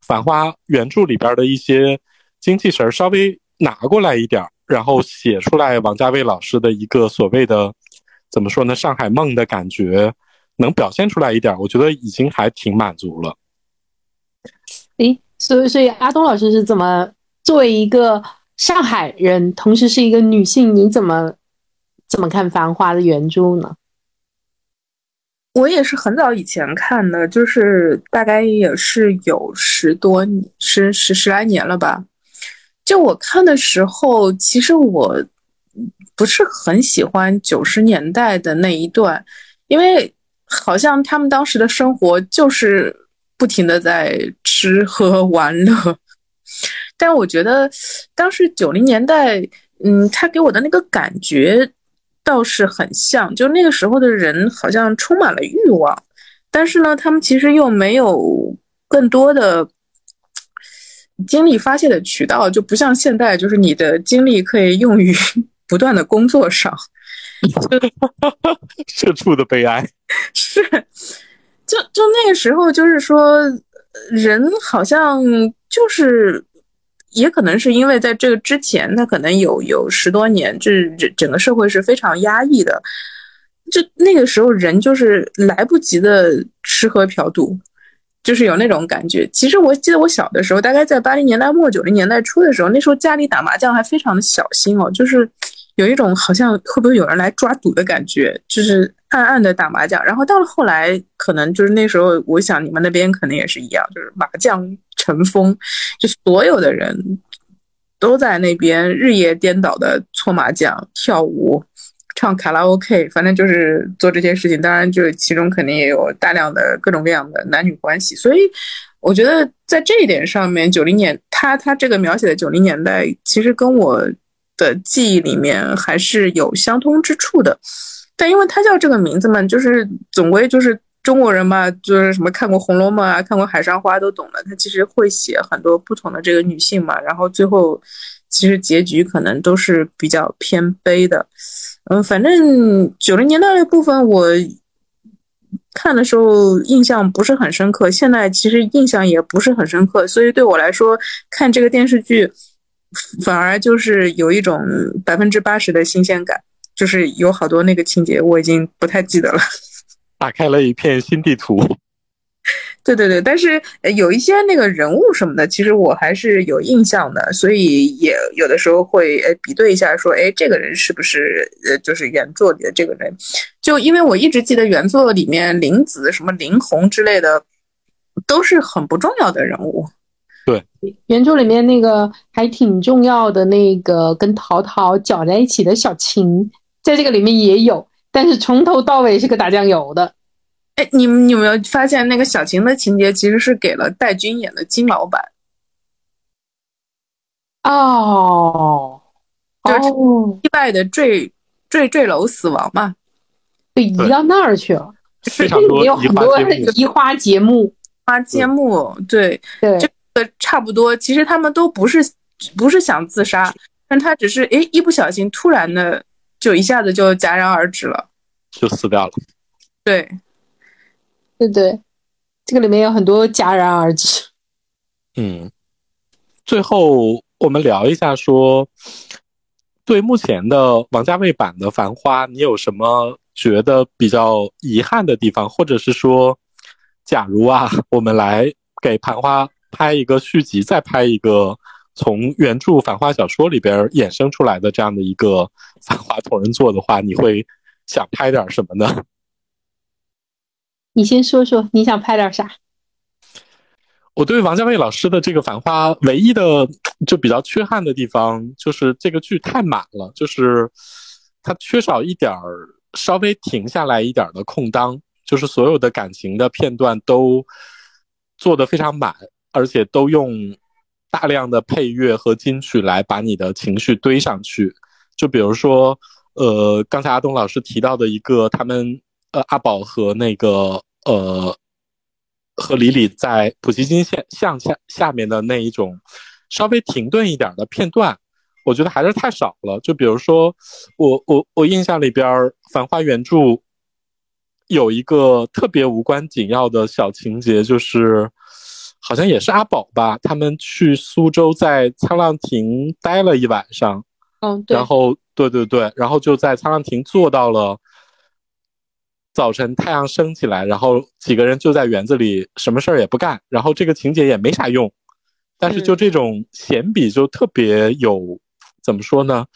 繁花》原著里边的一些精气神稍微拿过来一点儿然后写出来王家卫老师的一个所谓的怎么说呢？上海梦的感觉能表现出来一点，我觉得已经还挺满足了。诶，所以所以阿东老师是怎么作为一个上海人，同时是一个女性，你怎么怎么看《繁花》的原著呢？我也是很早以前看的，就是大概也是有十多十十十来年了吧。就我看的时候，其实我不是很喜欢九十年代的那一段，因为好像他们当时的生活就是不停的在吃喝玩乐。但我觉得当时九零年代，嗯，他给我的那个感觉倒是很像，就那个时候的人好像充满了欲望，但是呢，他们其实又没有更多的。精力发泄的渠道就不像现在，就是你的精力可以用于 不断的工作上。社畜的悲哀是，就就那个时候，就是说，人好像就是，也可能是因为在这个之前，他可能有有十多年，这整整个社会是非常压抑的。就那个时候，人就是来不及的吃喝嫖赌。就是有那种感觉。其实我记得我小的时候，大概在八零年代末九零年代初的时候，那时候家里打麻将还非常的小心哦，就是有一种好像会不会有人来抓赌的感觉，就是暗暗的打麻将。然后到了后来，可能就是那时候，我想你们那边可能也是一样，就是麻将成风，就所有的人都在那边日夜颠倒的搓麻将、跳舞。唱卡拉 OK，反正就是做这些事情。当然，就是其中肯定也有大量的各种各样的男女关系。所以，我觉得在这一点上面，九零年他他这个描写的九零年代，其实跟我的记忆里面还是有相通之处的。但因为他叫这个名字嘛，就是总归就是中国人嘛，就是什么看过《红楼梦》啊，看过《海上花》都懂的。他其实会写很多不同的这个女性嘛，然后最后其实结局可能都是比较偏悲的。嗯，反正九零年代的部分我看的时候印象不是很深刻，现在其实印象也不是很深刻，所以对我来说看这个电视剧反而就是有一种百分之八十的新鲜感，就是有好多那个情节我已经不太记得了，打开了一片新地图。对对对，但是有一些那个人物什么的，其实我还是有印象的，所以也有的时候会诶比对一下，说哎这个人是不是呃就是原作里的这个人？就因为我一直记得原作里面林子什么林红之类的都是很不重要的人物。对，原著里面那个还挺重要的那个跟陶陶搅在一起的小琴，在这个里面也有，但是从头到尾是个打酱油的。哎，你们有没有发现那个小晴的情节其实是给了戴军演的金老板？哦，就是哦，意外的坠坠坠楼死亡嘛？被移到那儿去了。非常多有很多移花接木。移花节目，花揭幕，对，对，这个差不多。其实他们都不是不是想自杀，但他只是哎一不小心突然的就一下子就戛然而止了。就死掉了。对，对对，这个里面有很多戛然而止。嗯，最后我们聊一下说，对目前的王家卫版的《繁花》，你有什么觉得比较遗憾的地方，或者是说，假如啊，我们来给《繁花》拍一个续集，再拍一个从原著《繁花》小说里边衍生出来的这样的一个 《繁花》同人作的话，你会想拍点什么呢？你先说说你想拍点啥？我对王家卫老师的这个《繁花》唯一的就比较缺憾的地方，就是这个剧太满了，就是它缺少一点儿稍微停下来一点儿的空当，就是所有的感情的片段都做得非常满，而且都用大量的配乐和金曲来把你的情绪堆上去。就比如说，呃，刚才阿东老师提到的一个，他们呃阿宝和那个呃和李李在普希金线向下下面的那一种稍微停顿一点的片段，我觉得还是太少了。就比如说，我我我印象里边《繁花》原著有一个特别无关紧要的小情节，就是好像也是阿宝吧，他们去苏州在沧浪亭待了一晚上，嗯，对然，后对对对，然后就在沧浪亭坐到了早晨太阳升起来，然后几个人就在园子里什么事儿也不干，然后这个情节也没啥用，但是就这种闲笔就特别有怎么说呢？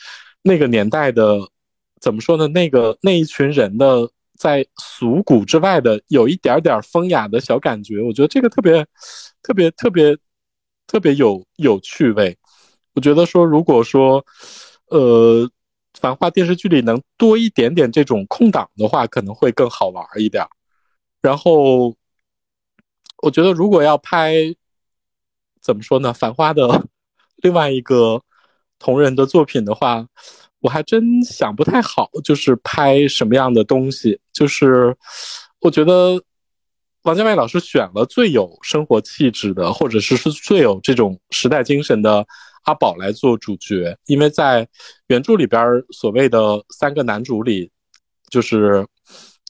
那个年代的怎么说呢？那个那一群人的在俗骨之外的有一点点风雅的小感觉，我觉得这个特别特别特别特别有有趣味。我觉得说，如果说，呃，《繁花》电视剧里能多一点点这种空档的话，可能会更好玩一点。然后，我觉得如果要拍，怎么说呢，《繁花》的另外一个同人的作品的话，我还真想不太好，就是拍什么样的东西。就是我觉得王家卫老师选了最有生活气质的，或者是是最有这种时代精神的阿宝来做主角，因为在原著里边所谓的三个男主里，就是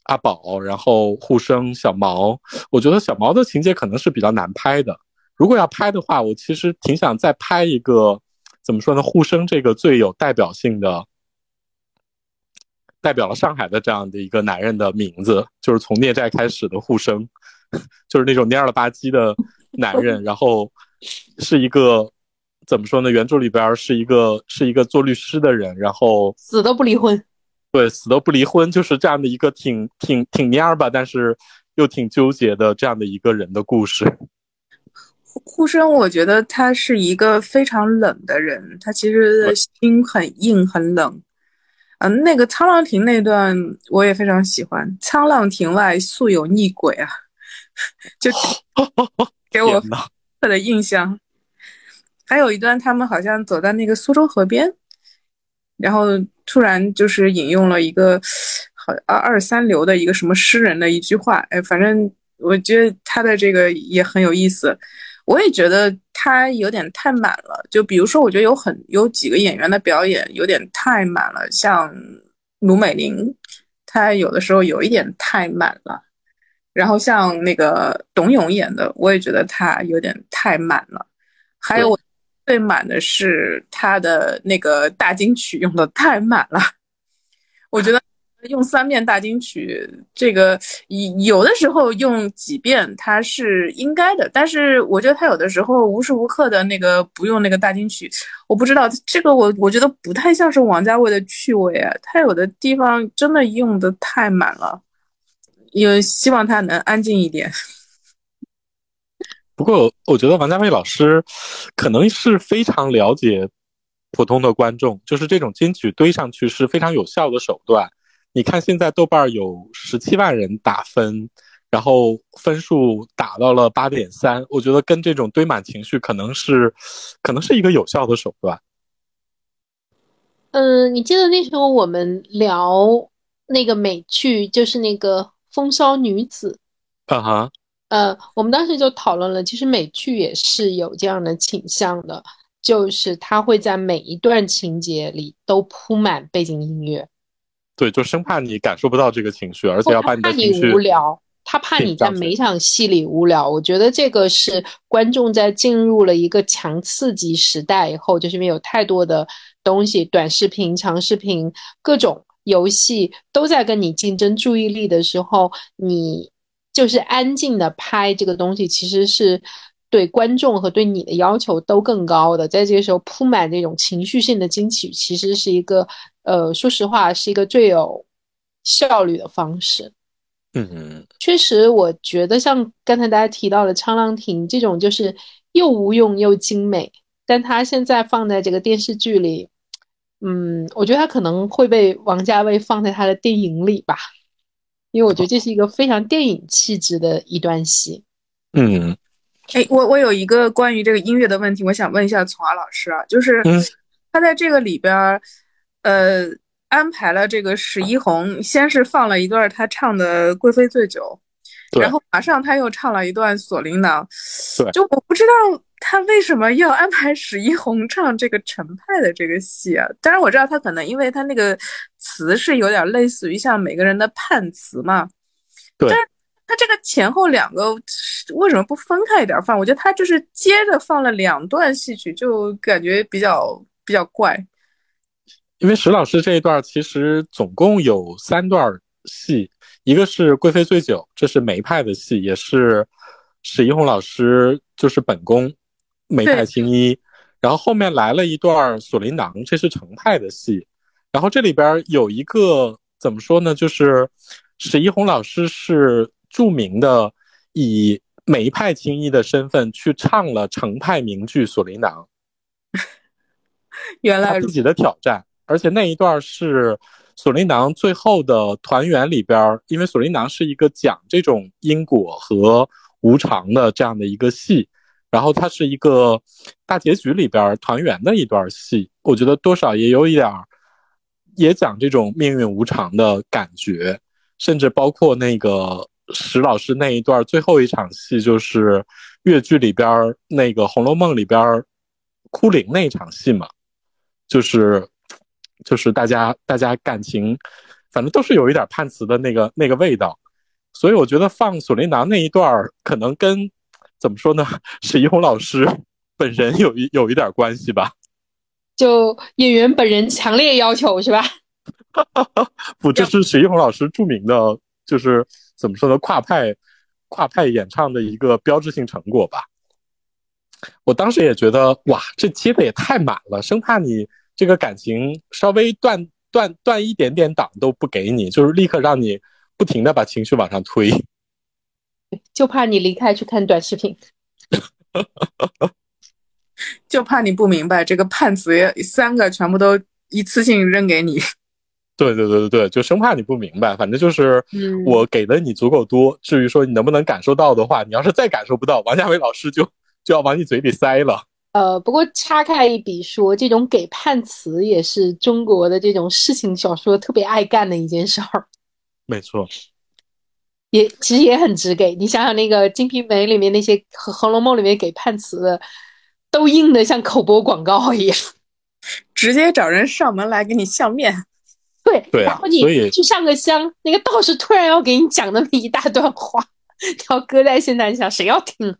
阿宝，然后护生、小毛。我觉得小毛的情节可能是比较难拍的。如果要拍的话，我其实挺想再拍一个，怎么说呢？护生这个最有代表性的，代表了上海的这样的一个男人的名字，就是从孽债开始的护生，就是那种蔫了吧唧的男人，然后是一个怎么说呢？原著里边是一个是一个做律师的人，然后死都不离婚。对死都不离婚，就是这样的一个挺挺挺蔫儿吧，但是又挺纠结的这样的一个人的故事。呼声，我觉得他是一个非常冷的人，他其实心很硬很冷。嗯、那个沧浪亭那段我也非常喜欢。沧浪亭外素有逆鬼啊，就 给我的印象。还有一段，他们好像走在那个苏州河边，然后突然就是引用了一个好二二三流的一个什么诗人的一句话，哎，反正我觉得他的这个也很有意思。我也觉得他有点太满了，就比如说，我觉得有很有几个演员的表演有点太满了，像卢美玲，她有的时候有一点太满了。然后像那个董永演的，我也觉得他有点太满了。还有我最满的是他的那个大金曲用的太满了，我觉得用三遍大金曲，这个有的时候用几遍它是应该的，但是我觉得他有的时候无时无刻的那个不用那个大金曲，我不知道这个我我觉得不太像是王家卫的趣味啊，他有的地方真的用的太满了，也希望他能安静一点。不过我觉得王家卫老师可能是非常了解普通的观众，就是这种金曲堆上去是非常有效的手段。你看现在豆瓣有十七万人打分，然后分数打到了八点三，我觉得跟这种堆满情绪可能是，可能是一个有效的手段。嗯，你记得那时候我们聊那个美剧，就是那个《风骚女子》。啊哈，呃，我们当时就讨论了，其实美剧也是有这样的倾向的，就是它会在每一段情节里都铺满背景音乐，对，就生怕你感受不到这个情绪，而且要把你怕你的情绪无聊，他怕你在每场戏里无聊。我觉得这个是观众在进入了一个强刺激时代以后，就是因为有太多的东西，短视频、长视频、各种游戏都在跟你竞争注意力的时候，你就是安静的拍这个东西，其实是对观众和对你的要求都更高的。在这个时候铺满这种情绪性的惊喜，其实是一个呃，说实话，是一个最有效率的方式。嗯，确实，我觉得像刚才大家提到的《沧浪亭》这种，就是又无用又精美，但它现在放在这个电视剧里，嗯，我觉得它可能会被王家卫放在他的电影里吧，因为我觉得这是一个非常电影气质的一段戏。嗯。哎，我我有一个关于这个音乐的问题，我想问一下从儿老师啊，就是嗯。他在这个里边儿，呃，安排了这个史一红，先是放了一段他唱的《贵妃醉酒》，然后马上他又唱了一段《锁麟囊》，对。就我不知道他为什么要安排史一红唱这个陈派的这个戏啊？当然我知道他可能因为他那个词是有点类似于像每个人的判词嘛，对但是他这个前后两个为什么不分开一点放？我觉得他就是接着放了两段戏曲，就感觉比较比较怪。因为石老师这一段其实总共有三段戏，一个是《贵妃醉酒》，这是梅派的戏，也是史一红老师就是本宫梅派青衣，然后后面来了一段《锁麟囊》，这是程派的戏，然后这里边有一个怎么说呢，就是史一红老师是著名的以梅派青衣的身份去唱了程派名剧《锁麟囊》。原来自己的挑战，而且那一段是锁麟囊最后的团圆里边儿，因为锁麟囊是一个讲这种因果和无常的这样的一个戏，然后它是一个大结局里边团圆的一段戏，我觉得多少也有一点儿，也讲这种命运无常的感觉，甚至包括那个石老师那一段最后一场戏，就是越剧里边那个《红楼梦》里边儿哭灵那一场戏嘛。就是就是大家大家感情，反正都是有一点判词的那个那个味道，所以我觉得放锁麟囊那一段可能跟怎么说呢，史一红老师本人有一有一点关系吧。就演员本人强烈要求是吧？不，这是史一红老师著名的，就是怎么说呢，跨派跨派演唱的一个标志性成果吧。我当时也觉得，哇，这接的也太满了，生怕你这个感情稍微断断断一点点档都不给你，就是立刻让你不停的把情绪往上推。就怕你离开去看短视频。就怕你不明白，这个判词也三个全部都一次性扔给你。对对对对对，就生怕你不明白，反正就是嗯我给的你足够多，至于说你能不能感受到的话，你要是再感受不到，王家卫老师就就要往你嘴里塞了。呃，不过插开一笔说，这种给判词也是中国的这种事情小说特别爱干的一件事儿，没错，也其实也很直给。你想想那个《金瓶梅》里面那些和《红楼梦》里面给判词的，都硬的像口播广告一样。直接找人上门来给你相面。对，对啊然后你所以去上个香，那个道士突然要给你讲那么一大段话，你要搁在现在想，谁要听啊？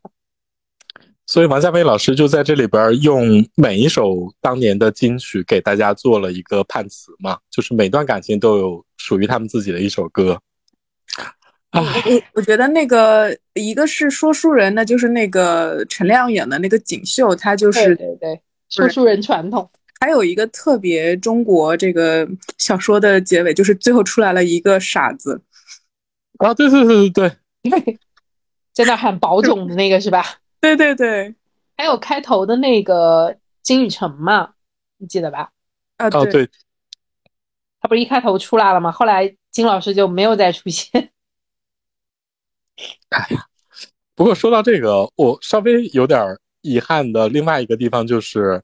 所以王家卫老师就在这里边用每一首当年的金曲给大家做了一个判词嘛，就是每段感情都有属于他们自己的一首歌。唉，我我觉得那个一个是说书人呢，就是那个陈亮演的那个锦绣，他就是对对，说书人传统。还有一个特别中国这个小说的结尾，就是最后出来了一个傻子。啊，对对对对对，在那喊保种的那个是吧？对对对，还有开头的那个金宇澄嘛，你记得吧？啊哦对，他不是一开头出来了吗？后来金老师就没有再出现。哎呀，不过说到这个，我稍微有点遗憾的另外一个地方就是，《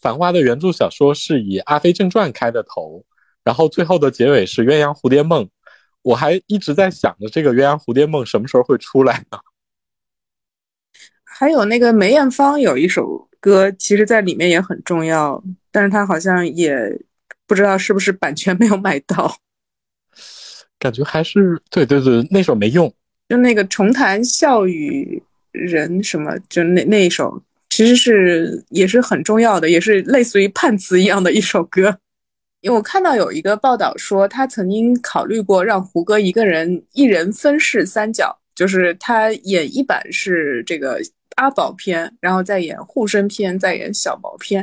繁花》的原著小说是以《阿飞正传》开的头，然后最后的结尾是《鸳鸯蝴蝶梦》。我还一直在想着这个《鸳鸯蝴蝶梦》什么时候会出来呢？还有那个梅艳芳有一首歌，其实在里面也很重要，但是她好像也不知道是不是版权没有买到。感觉还是对对对，那首没用。就那个重谈笑语人什么，就那那一首，其实是也是很重要的，也是类似于判词一样的一首歌。因为我看到有一个报道说，他曾经考虑过让胡歌一个人一人分饰三角，就是他演一版是这个阿宝篇，然后再演护身篇，再演小毛篇，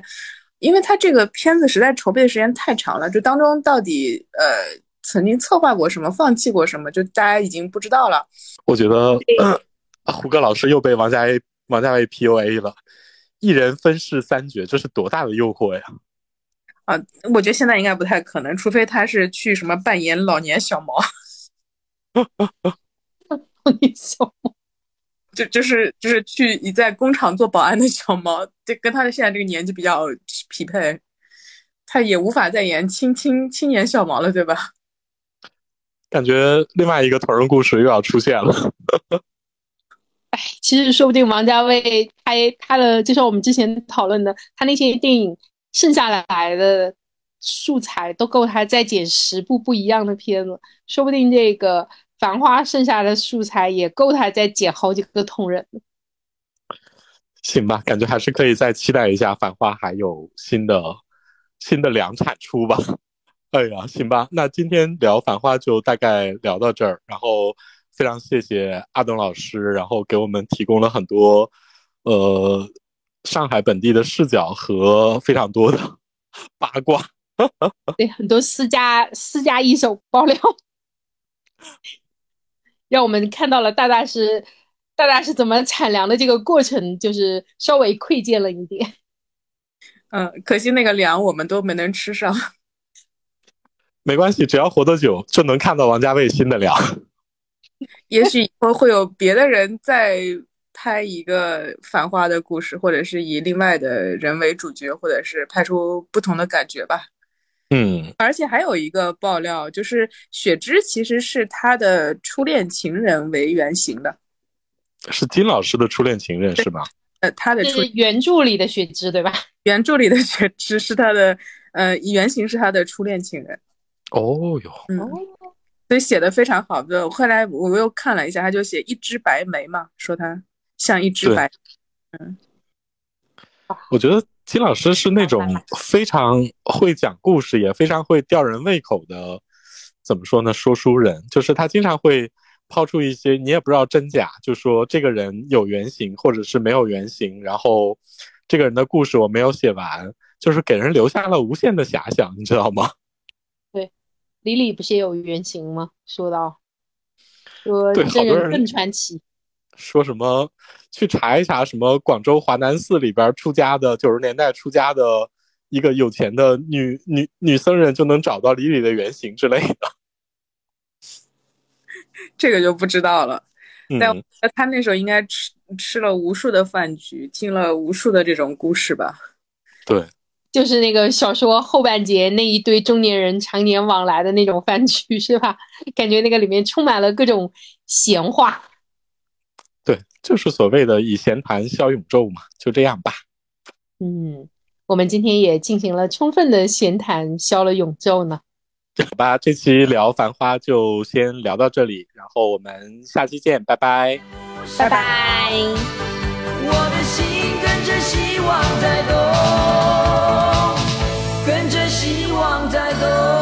因为他这个片子实在筹备的时间太长了，就当中到底呃曾经策划过什么，放弃过什么，就大家已经不知道了。我觉得、呃、胡歌老师又被王家卫王家卫 PUA 了，一人分饰三角，这是多大的诱惑呀！啊，我觉得现在应该不太可能，除非他是去什么扮演老年小毛，小毛就就是就是去你在工厂做保安的小毛，这跟他的现在这个年纪比较匹配，他也无法再演青青青年小毛了，对吧？感觉另外一个同人故事又要出现了。哎，其实说不定王家卫拍他的，就像我们之前讨论的，他那些电影剩下来的素材都够他再剪十部不一样的片子，说不定这个《繁花》剩下的素材也够他再剪好几个同人。行吧，感觉还是可以再期待一下《繁花》还有新的新的两产出吧。哎呀，行吧，那今天聊《繁花》就大概聊到这儿，然后非常谢谢阿东老师，然后给我们提供了很多呃上海本地的视角和非常多的八卦，对，很多私家私家一手爆料，让我们看到了大大是大大是怎么产粮的这个过程，就是稍微窥见了一点。嗯，可惜那个粮我们都没能吃上。没关系，只要活得久，就能看到王家卫新的料。也许以后会有别的人再拍一个繁花的故事，或者是以另外的人为主角，或者是拍出不同的感觉吧。嗯，而且还有一个爆料，就是雪芝其实是他的初恋情人为原型的。是金老师的初恋情人是吧？呃，他的初是原著里的雪芝对吧？原著里的雪芝是他的，呃，原型是他的初恋情人。哦哟，嗯，所以写的非常好的。后来我又看了一下，他就写一枝白梅嘛，说他像一只白。嗯，我觉得金老师是那种非常会讲故事，也非常会吊人胃口的，怎么说呢？说书人，就是他经常会抛出一些你也不知道真假，就说这个人有原型或者是没有原型，然后这个人的故事我没有写完，就是给人留下了无限的遐想，你知道吗？李李不是也有原型吗？说到说真人更传奇，说什么去查一查什么广州华南寺里边出家的九十年代出家的一个有钱的女女女僧人就能找到李李的原型之类的。这个就不知道了。但嗯，他那时候应该吃吃了无数的饭局，听了无数的这种故事吧。对，就是那个小说后半截那一堆中年人常年往来的那种饭局 是吧？感觉那个里面充满了各种闲话。对，就是所谓的以闲谈消永昼嘛，就这样吧。嗯，我们今天也进行了充分的闲谈，消了永昼呢。好吧，这期聊《繁花》就先聊到这里，然后我们下期见，拜拜。拜拜。我的心跟着希望在动。Salvador.